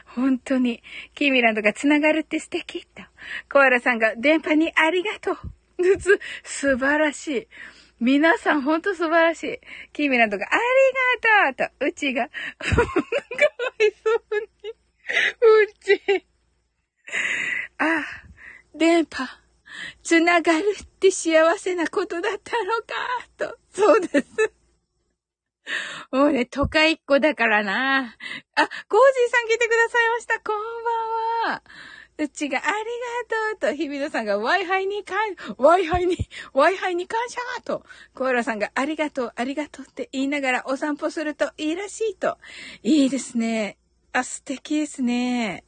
本当に、キーミランドが繋がるって素敵と、コアラさんが電波にありがとう。素晴らしい。皆さんほんと素晴らしい。キーミランドがありがとうと、うちが、かわいそうに、うち。あ あ、電波、つながるって幸せなことだったのか、と。そうです。もうね、都会っ子だからな。あ、コージーさん来てくださいました。こんばんは。うちがありがとうと、日比野さんが Wi-Fi に感、Wi-Fi に、Wi-Fi に感謝と、コーラさんがありがとう、ありがとうって言いながらお散歩するといいらしいと。いいですね。あ、素敵ですね。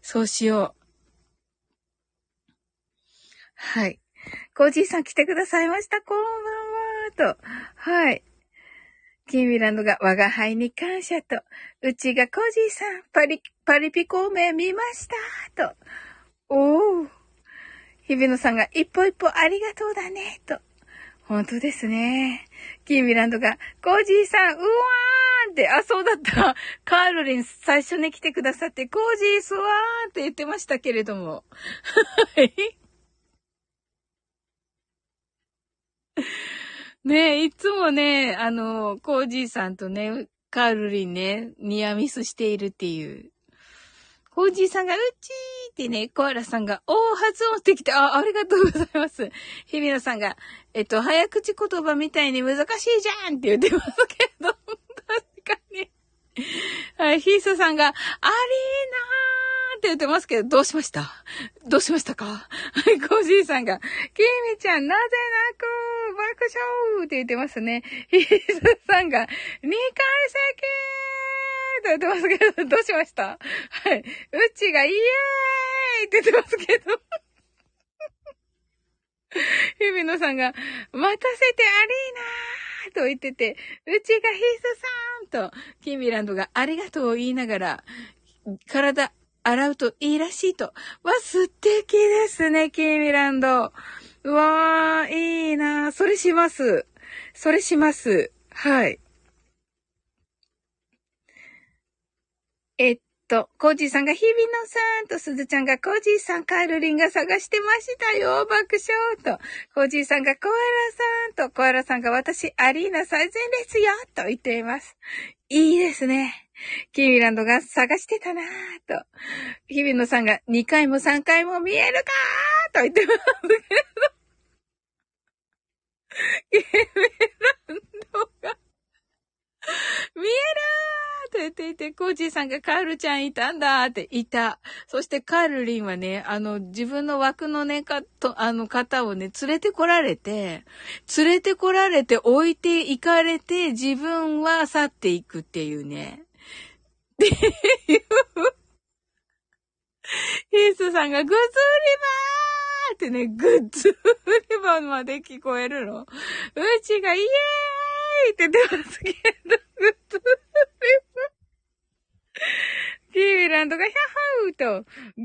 そうしよう。はい。コージーさん来てくださいました。こんばんはと。はい。キーミランドが我が輩に感謝と、うちがコージーさん、パリ、パリピ孔明見ましたと。おー。日比野さんが一歩一歩ありがとうだね、と。本当ですね。キーミランドが、コージーさん、うわーって、あ、そうだった。カールリン最初に来てくださって、コージーすわーって言ってましたけれども。はい。ねえ、いつもね、あの、コージーさんとね、カールリンね、ニアミスしているっていう。コージーさんが、うちーってね、コアラさんが、おー、発音してきて、あ、ありがとうございます。日比野さんが、えっと、早口言葉みたいに難しいじゃんって言ってますけど、確かに。はい、ヒースさんが、ありーなーって言ってますけど、どうしました？どうしましたか？はい、コージーさんが、キミちゃん、なぜ泣く？爆笑って言ってますね。ヒースさんが、2回席って言ってますけど、どうしました？はい。うちがイエーイって言ってますけど。日比野さんが、待たせてアリーナーと言ってて、うちがヒースさんと、キンビランドがありがとうを言いながら、体洗うといいらしいと。わ、素敵ですね、キンビランド。うわー、いいなそれします。それします。はい。えっと、コージーさんが日比野さんとすずちゃんがコージーさん、カールリンが探してましたよ、爆笑と。コージーさんがコアラさんと、コアラさんが私、アリーナ最前列よと言っています。いいですね。キーミランドが探してたなぁと。日比野さんが2回も3回も見えるかーと言ってますけど。キーミランドが 見えるーと言っていて、コージーさんがカールちゃんいたんだって、いた。そしてカールリンはね、あの、自分の枠のね、か、と、あの方をね、連れてこられて、連れてこられて置いて行かれて、自分は去っていくっていうね。っていう。ヒースさんがグッズ売り場ーってね、グッズ売り場まで聞こえるの。うちがイエーイいって出ますけど、グッズキーランドがヒャハウと、ガクヤー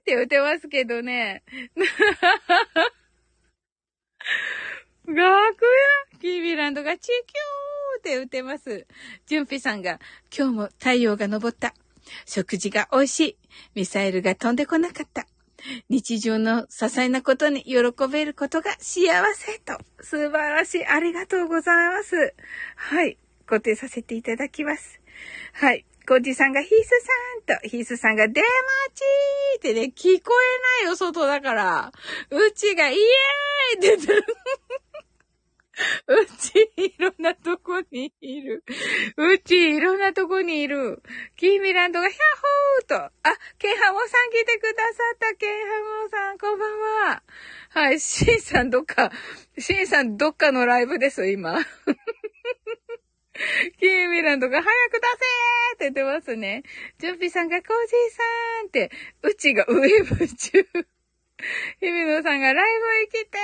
って言ってますけどね。ガクヤキービランドがチキューって言ってます。ジュンピさんが、今日も太陽が昇った。食事が美味しい。ミサイルが飛んでこなかった。日常の些細なことに喜べることが幸せと。素晴らしい。ありがとうございます。はい。固定させていただきます。はい。コージさんがヒースさんと、ヒースさんが出待ちーってね、聞こえないよ、外だから。うちがイエーイって。うち、いろんなとこにいる。うち、いろんなとこにいる。キーミランドがヒャッホーと。あ、ケンハモさん来てくださった。ケンハモさん、こんばんは。はい、シンさんどっか、シンさんどっかのライブです、今。キーミランドが早く出せーって言ってますね。ジュンピさんがコージーさんって、うちがウェブ中。日比野さんがライブ行きて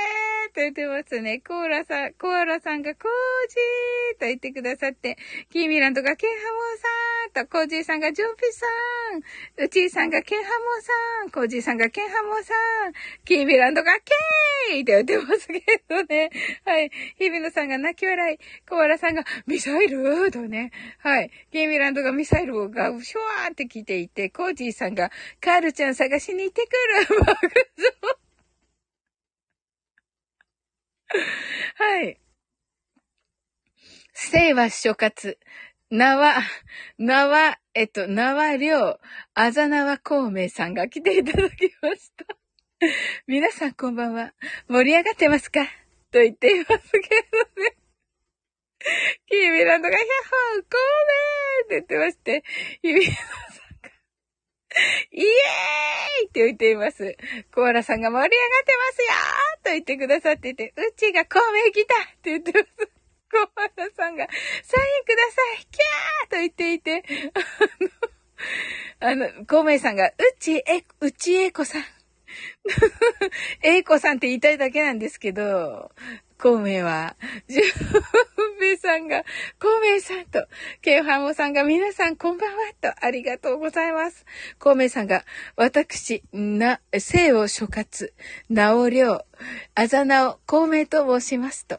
ーって言ってますね。コーラさん、コーラさんがコージーと言ってくださって、キーミランドがケンハモーさんと、コージーさんがジョンピさん、うちーさんがケンハモーさん、コージーさんがケンハモーさん、キーミランドがケーイって言ってますけどね。はい。日比野さんが泣き笑い、コーラさんがミサイルとね。はい。キーミランドがミサイルがシュワーって来ていて、コージーさんがカールちゃん探しに行ってくる。はい。生は諸葛。名は、名は、えっと、名は良、あざなは孔明さんが来ていただきました。皆さんこんばんは。盛り上がってますか？と言っていますけどね。キーミランドが、ヒャッホー、孔明って言ってまして、日比野 イエーイって言っています。コアラさんが盛り上がってますよと言ってくださってて、うちが孔明来たって言ってます。コアラさんが、サインくださいキャーと言っていて、あの、あの、孔明さんが、うちえ、うちえいこさん。えいこさんって言いたいだけなんですけど、孔明は、じゅんべいさんが、孔明さんと、ケンハモさんが、皆さんこんばんはと、ありがとうございます。孔明さんが、私、な、生を諸葛、名を良、あざなを孔明と申しますと、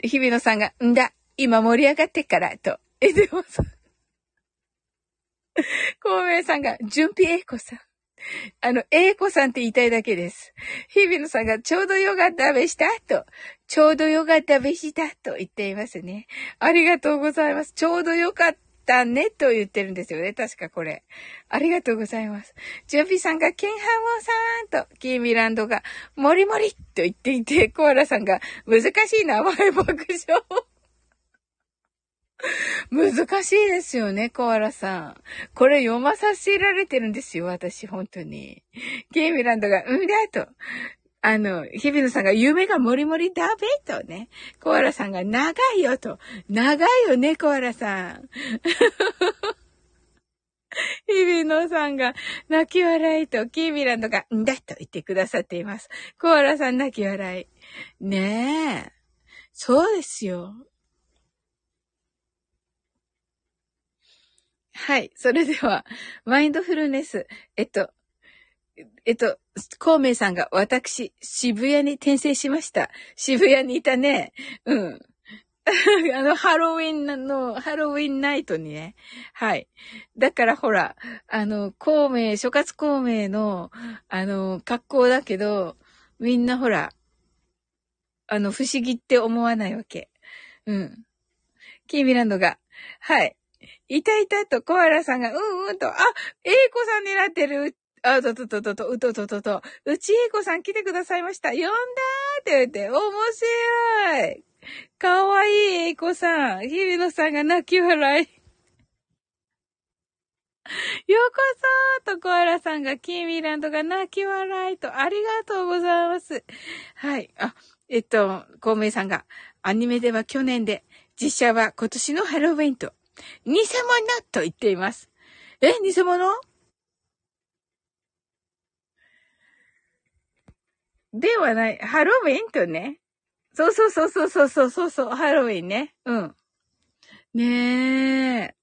日比野さんが、んだ、今盛り上がってから、と、え、でもさ、孔明さんが、純平英子さん。あの、英子さんって言いたいだけです。日比野さんがちょうどよかったべしたと、ちょうどよかったべしたと言っていますね。ありがとうございます。ちょうどよかったねと言ってるんですよね。確かこれ。ありがとうございます。ジュンピさんがケンハモさんと、キーミランドがモリモリと言っていて、コアラさんが難しい名前爆笑。難しいですよね、コアラさん。これ読まさせられてるんですよ、私、本当に。ケイミランドが、うんだと。あの、日比野さんが夢がもりもりだべとね。コアラさんが長いよと。長いよね、コアラさん。日比野さんが泣き笑いと、キーミランドがんだと言ってくださっています。コアラさん泣き笑い。ねえ。そうですよ。はい。それでは、マインドフルネス。えっと、えっと、孔明さんが私、渋谷に転生しました。渋谷にいたね。うん。あの、ハロウィンの、ハロウィンナイトにね。はい。だからほら、あの、孔明、諸葛孔明の、あの、格好だけど、みんなほら、あの、不思議って思わないわけ。うん。キーミランドが、はい。いたいたと、コアラさんが、うんうんと、あ、エイコさんになってる。あ、ととととと、うとととと、うちえいこさん来てくださいました。呼んだーって言って、面白い。かわいいえいこさん。日比野さんが泣き笑い。ようこそとコアラさんがキーミランドが泣き笑いと、ありがとうございます。はい。あ、えっと、孔明さんが、アニメでは去年で、実写は今年のハロウィンと、偽物と言っています。え偽物？ではない。ハロウィンとね。そうそうそうそうそうそうそうそう、ハロウィンね。うん。ねえ。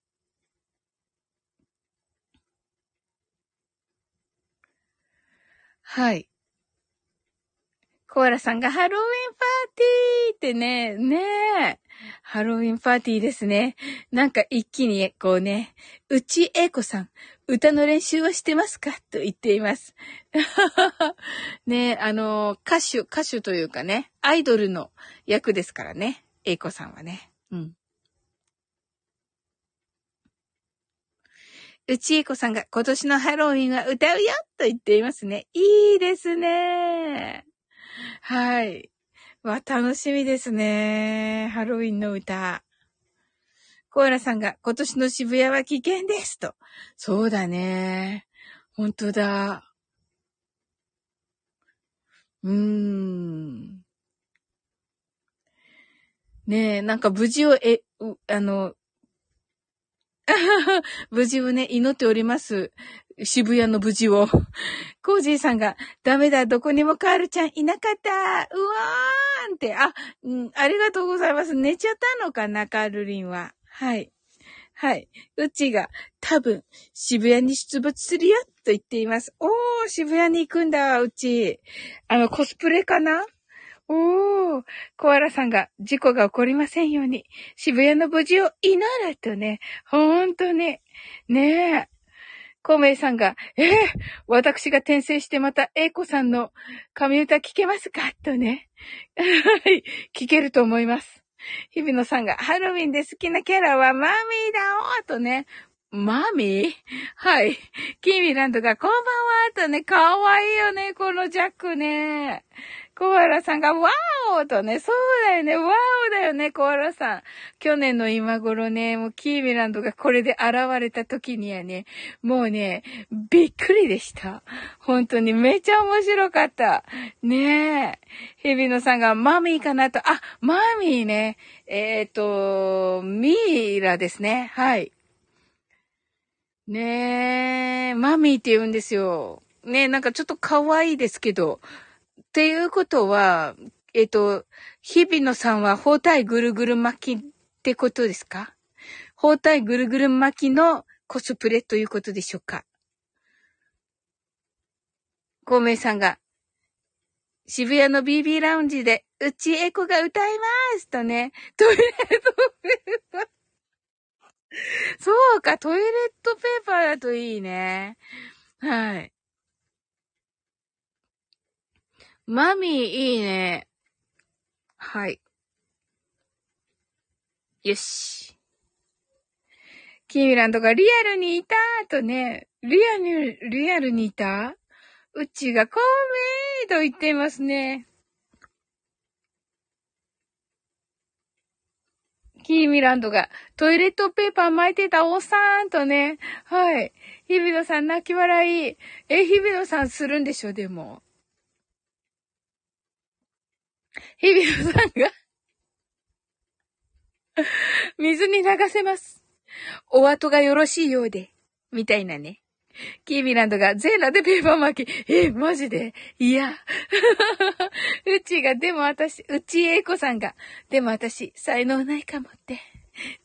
はい。コアラさんがハロウィンパーティーってね、ねえ。ハロウィンパーティーですね。なんか一気に、こうね、うちえいこさん、歌の練習はしてますか？と言っています。ねえあの、歌手、歌手というかね、アイドルの役ですからね。エイコさんはね。うん。うちえこさんが今年のハロウィンは歌うよと言っていますね。いいですね。はい。わ、楽しみですね。ハロウィンの歌。コーラさんが今年の渋谷は危険ですと。そうだね。本当だ。うーん。ねえ、なんか無事を、え、うあの、無事をね、祈っております。渋谷の無事を。コージーさんが、ダメだ、どこにもカールちゃんいなかった。うわーんって、あ、うん、ありがとうございます。寝ちゃったのかな、カールリンは。はい。はい。うちが多分渋谷に出没するよと言っています。おー、渋谷に行くんだ、うち。あの、コスプレかな？おー、コアラさんが事故が起こりませんように、渋谷の無事を祈るとね、ほんとね、ねえ。コメイさんが、えー、私が転生してまた、エイコさんの神歌聞けますか？とね。はい、聞けると思います。日比野さんが、ハロウィンで好きなキャラはマミーだおとね、マミー？はい。キーミランドが、こんばんはとね、かわいいよね、このジャックね。コアラさんが、ワーオとね、そうだよね、ワーオだよね、コアラさん。去年の今頃ね、もうキーミランドがこれで現れた時にはね、もうね、びっくりでした。本当にめちゃ面白かった。ねえ。ヘビノさんがマミーかなと、あ、マミーね。えっ、ー、と、ミイラですね。はい。ねえ、マミーって言うんですよ。ねえ、なんかちょっと可愛いですけど、っていうことは、えっ、と、日比野さんは包帯ぐるぐる巻きってことですか？包帯ぐるぐる巻きのコスプレということでしょうか？孔明さんが、渋谷の BB ラウンジで、うちエコが歌いますとね、トイレットペーパー。そうか、トイレットペーパーだといいね。はい。マミーいいね。はい。よし。キーミランドがリアルにいたとね、リアル、リアルにいた？うちがコメーと言っていますね。キーミランドがトイレットペーパー巻いてたおっさんとね。はい。日比野さん泣き笑い。え、日比野さんするんでしょ、でも。日比野さんが水に流せます。お後がよろしいようで、みたいなね。キーミランドがゼーラでペーパー巻き。え、マジで？いや。うちが、でも私、うちえいこさんが、でも私、才能ないかもって。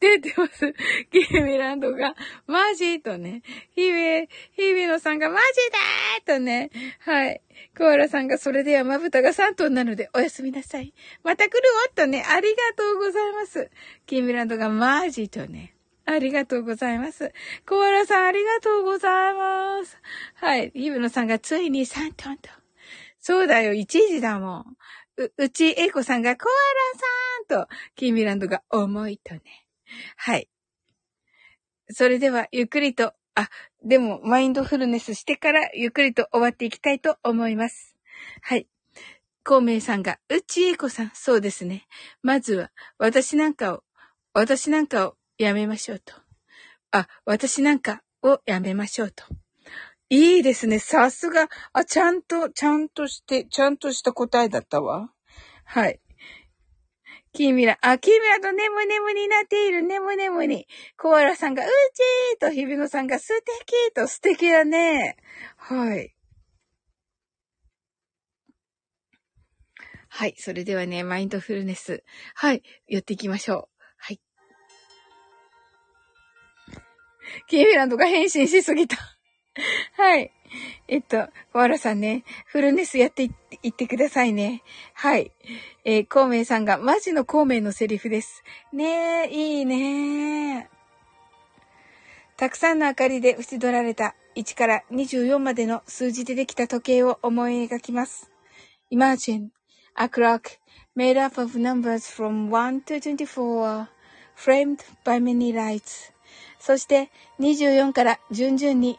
出てます。キーミランドが、マジとね。ヒビ、ヒビノさんが、マジだーとね。はい。コアラさんが、それではまぶたが3トンなので、おやすみなさい。また来るおっとね、ありがとうございます。キーミランドが、マジとね。ありがとうございます。コアラさん、ありがとうございます。はい。ヒビノさんが、ついに3トンと。そうだよ、1時だもん。う、うち、エイコさんが、コアラさんと、キーミランドが、重いとね。はい。それでは、ゆっくりと、あ、でも、マインドフルネスしてから、ゆっくりと終わっていきたいと思います。はい。孔明さんが、うちえこさん、そうですね。まずは、私なんかを、私なんかをやめましょうと。あ、私なんかをやめましょうと。いいですね。さすが。あ、ちゃんと、ちゃんとして、ちゃんとした答えだったわ。はい。キーミラ、あ、キーミラとネムネムになっている、ネムネムに。コアラさんが、うちーと、ヒビノさんが、素敵と、素敵だね。はい。はい。それではね、マインドフルネス。はい。やっていきましょう。はい。キーミランドが変身しすぎた。はい。えっと、コアラさんね、フルネスやっていってくださいね。はい。えー、孔明さんが、マジの孔明のセリフです。ねえ、いいねたくさんの明かりで縁取られた1から24までの数字でできた時計を思い描きます。Imagine a clock made up of numbers from 1 to 24 framed by many lights そして24から順々に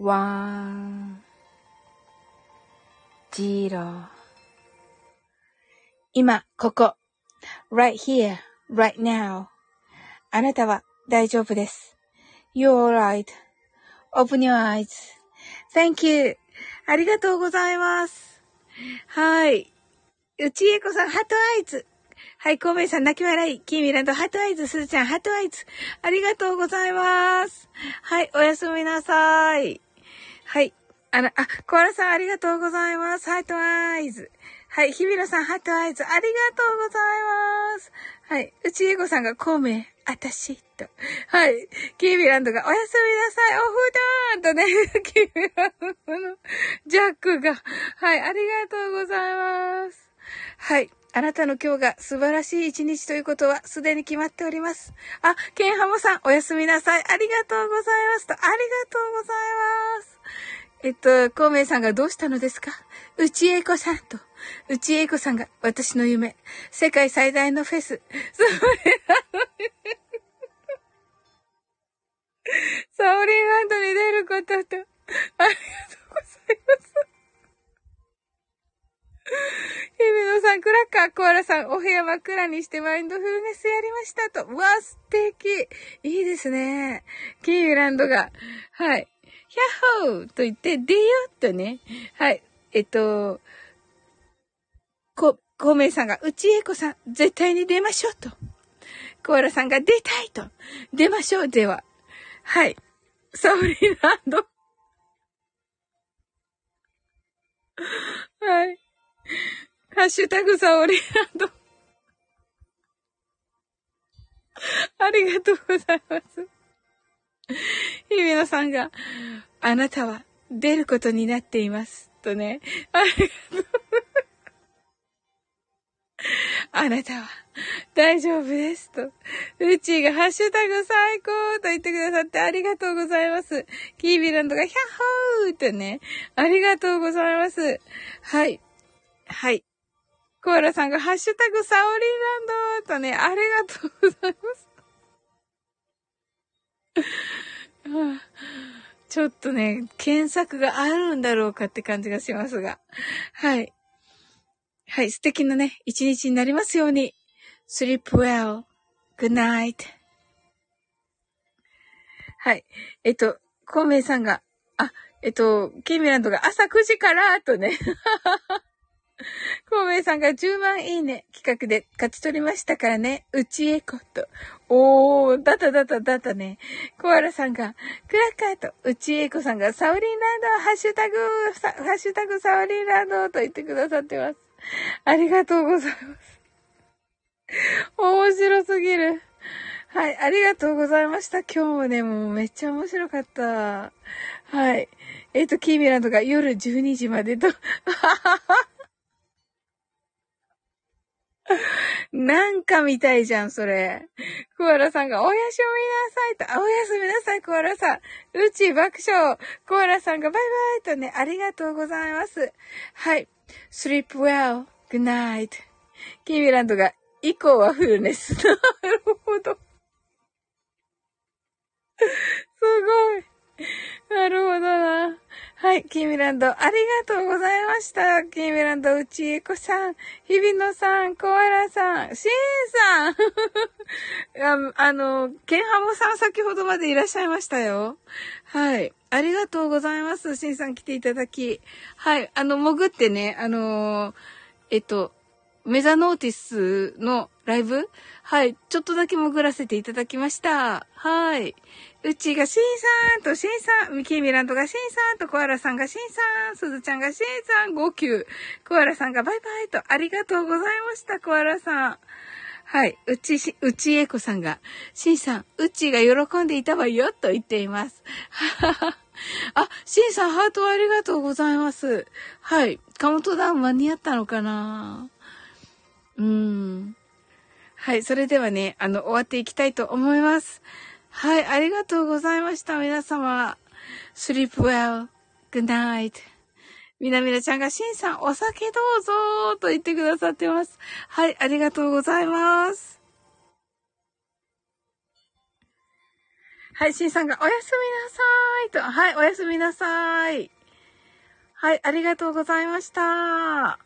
one, zero 今、ここ。right here, right now. あなたは大丈夫です。You're alright.Open your eyes.Thank you. ありがとうございます。はい。うちえこさん、 heart eyes。はい、コウメイさん、泣き笑い。キーミランド、 heart eyes、すずちゃん、 heart eyes。ありがとうございます。はい、おやすみなさい。はい。あら、あ、コアラさん、ありがとうございます。 heart eyes。はい、日比野さん、 heart eyes。ありがとうございます。はい、うちえごさんが、コウメイ、あたし、と。はい。キーミランドが、おやすみなさい、おふだーんとね、キーミランドのジャックが、はい、ありがとうございます。はい。あなたの今日が素晴らしい一日ということはすでに決まっております。あ、ケンハモさん、おやすみなさい。ありがとうございますと。ありがとうございます。えっと、コウメイさんがどうしたのですか？内英子さんと。内英子さんが私の夢。世界最大のフェス。それなのに。サオリンランドに出ることと。ありがとうございます。ヘビノさん、クラッカー、コアラさん、お部屋真っ暗にしてマインドフルネスやりましたと。うわ、素敵。いいですね。キーランドが。はい。ヒャッホーと言って、出よっとね。はい。えっと、こ、コメさんが、うちえこさん、絶対に出ましょうと。コアラさんが出たいと。出ましょう、では。はい。サウリランド。はい。ハッシュタグサオリランド。ありがとうございます。日比野さんが、あなたは出ることになっています。とね。ありがとう。あなたは大丈夫です。と。うちがハッシュタグ最高と言ってくださってありがとうございます。キービランドがヒャッホーとね。ありがとうございます。はい。はい。コアラさんがハッシュタグサオリーランドとね、ありがとうございます。ちょっとね、検索があるんだろうかって感じがしますが。はい。はい、素敵なね、一日になりますように。sleep well. good night. はい。えっと、孔明さんが、あ、えっと、キーミランドが朝9時からとね。孔明さんが10万いいね企画で勝ち取りましたからね。うちえこと。おー、だただただたね。コアラさんが、クラッカーと、うちえこさんが、サオリンランド、ハッシュタグ、ハッシュタグサオリンランドと言ってくださってます。ありがとうございます。面白すぎる。はい、ありがとうございました。今日もね、もうめっちゃ面白かった。はい。えっ、ー、と、キーミランドが夜12時までと。なんかみたいじゃん、それ。コアラさんが、おやすみなさいと、おやすみなさい、コアラさん。うち爆笑。コアラさんがバイバイとね、ありがとうございます。はい。sleep well, good night. キーミランドが、以降はフルネス。なるほど。すごい。なるほどな。はい、キーミランド、ありがとうございました。キーミランド、うちえこさん、日比野さん、コアラさん、シーンさん ああの、ケンハモさん先ほどまでいらっしゃいましたよ。はい。ありがとうございます。シンさん来ていただき。はい。あの、潜ってね、あの、えっと、メザノーティスのライブ？はい。ちょっとだけ潜らせていただきました。はい。うちがシンさんとシンさん、ミキーミランドがシンさんとコアラさんがシンさん、すずちゃんがシンさん、号泣。コアラさんがバイバイとありがとうございました、コアラさん。はい。うち、うちえこさんが、シンさん、うちが喜んでいたわよ、と言っています。あ、シンさん、ハートありがとうございます。はい。カウントダウン間に合ったのかな？うーん。はい。それではね、あの、終わっていきたいと思います。はい、ありがとうございました、皆様。sleep well, good night. みなみなちゃんが、しんさん、お酒どうぞと言ってくださってます。はい、ありがとうございます。はい、しんさんが、おやすみなさいと、はい、おやすみなさい。はい、ありがとうございました。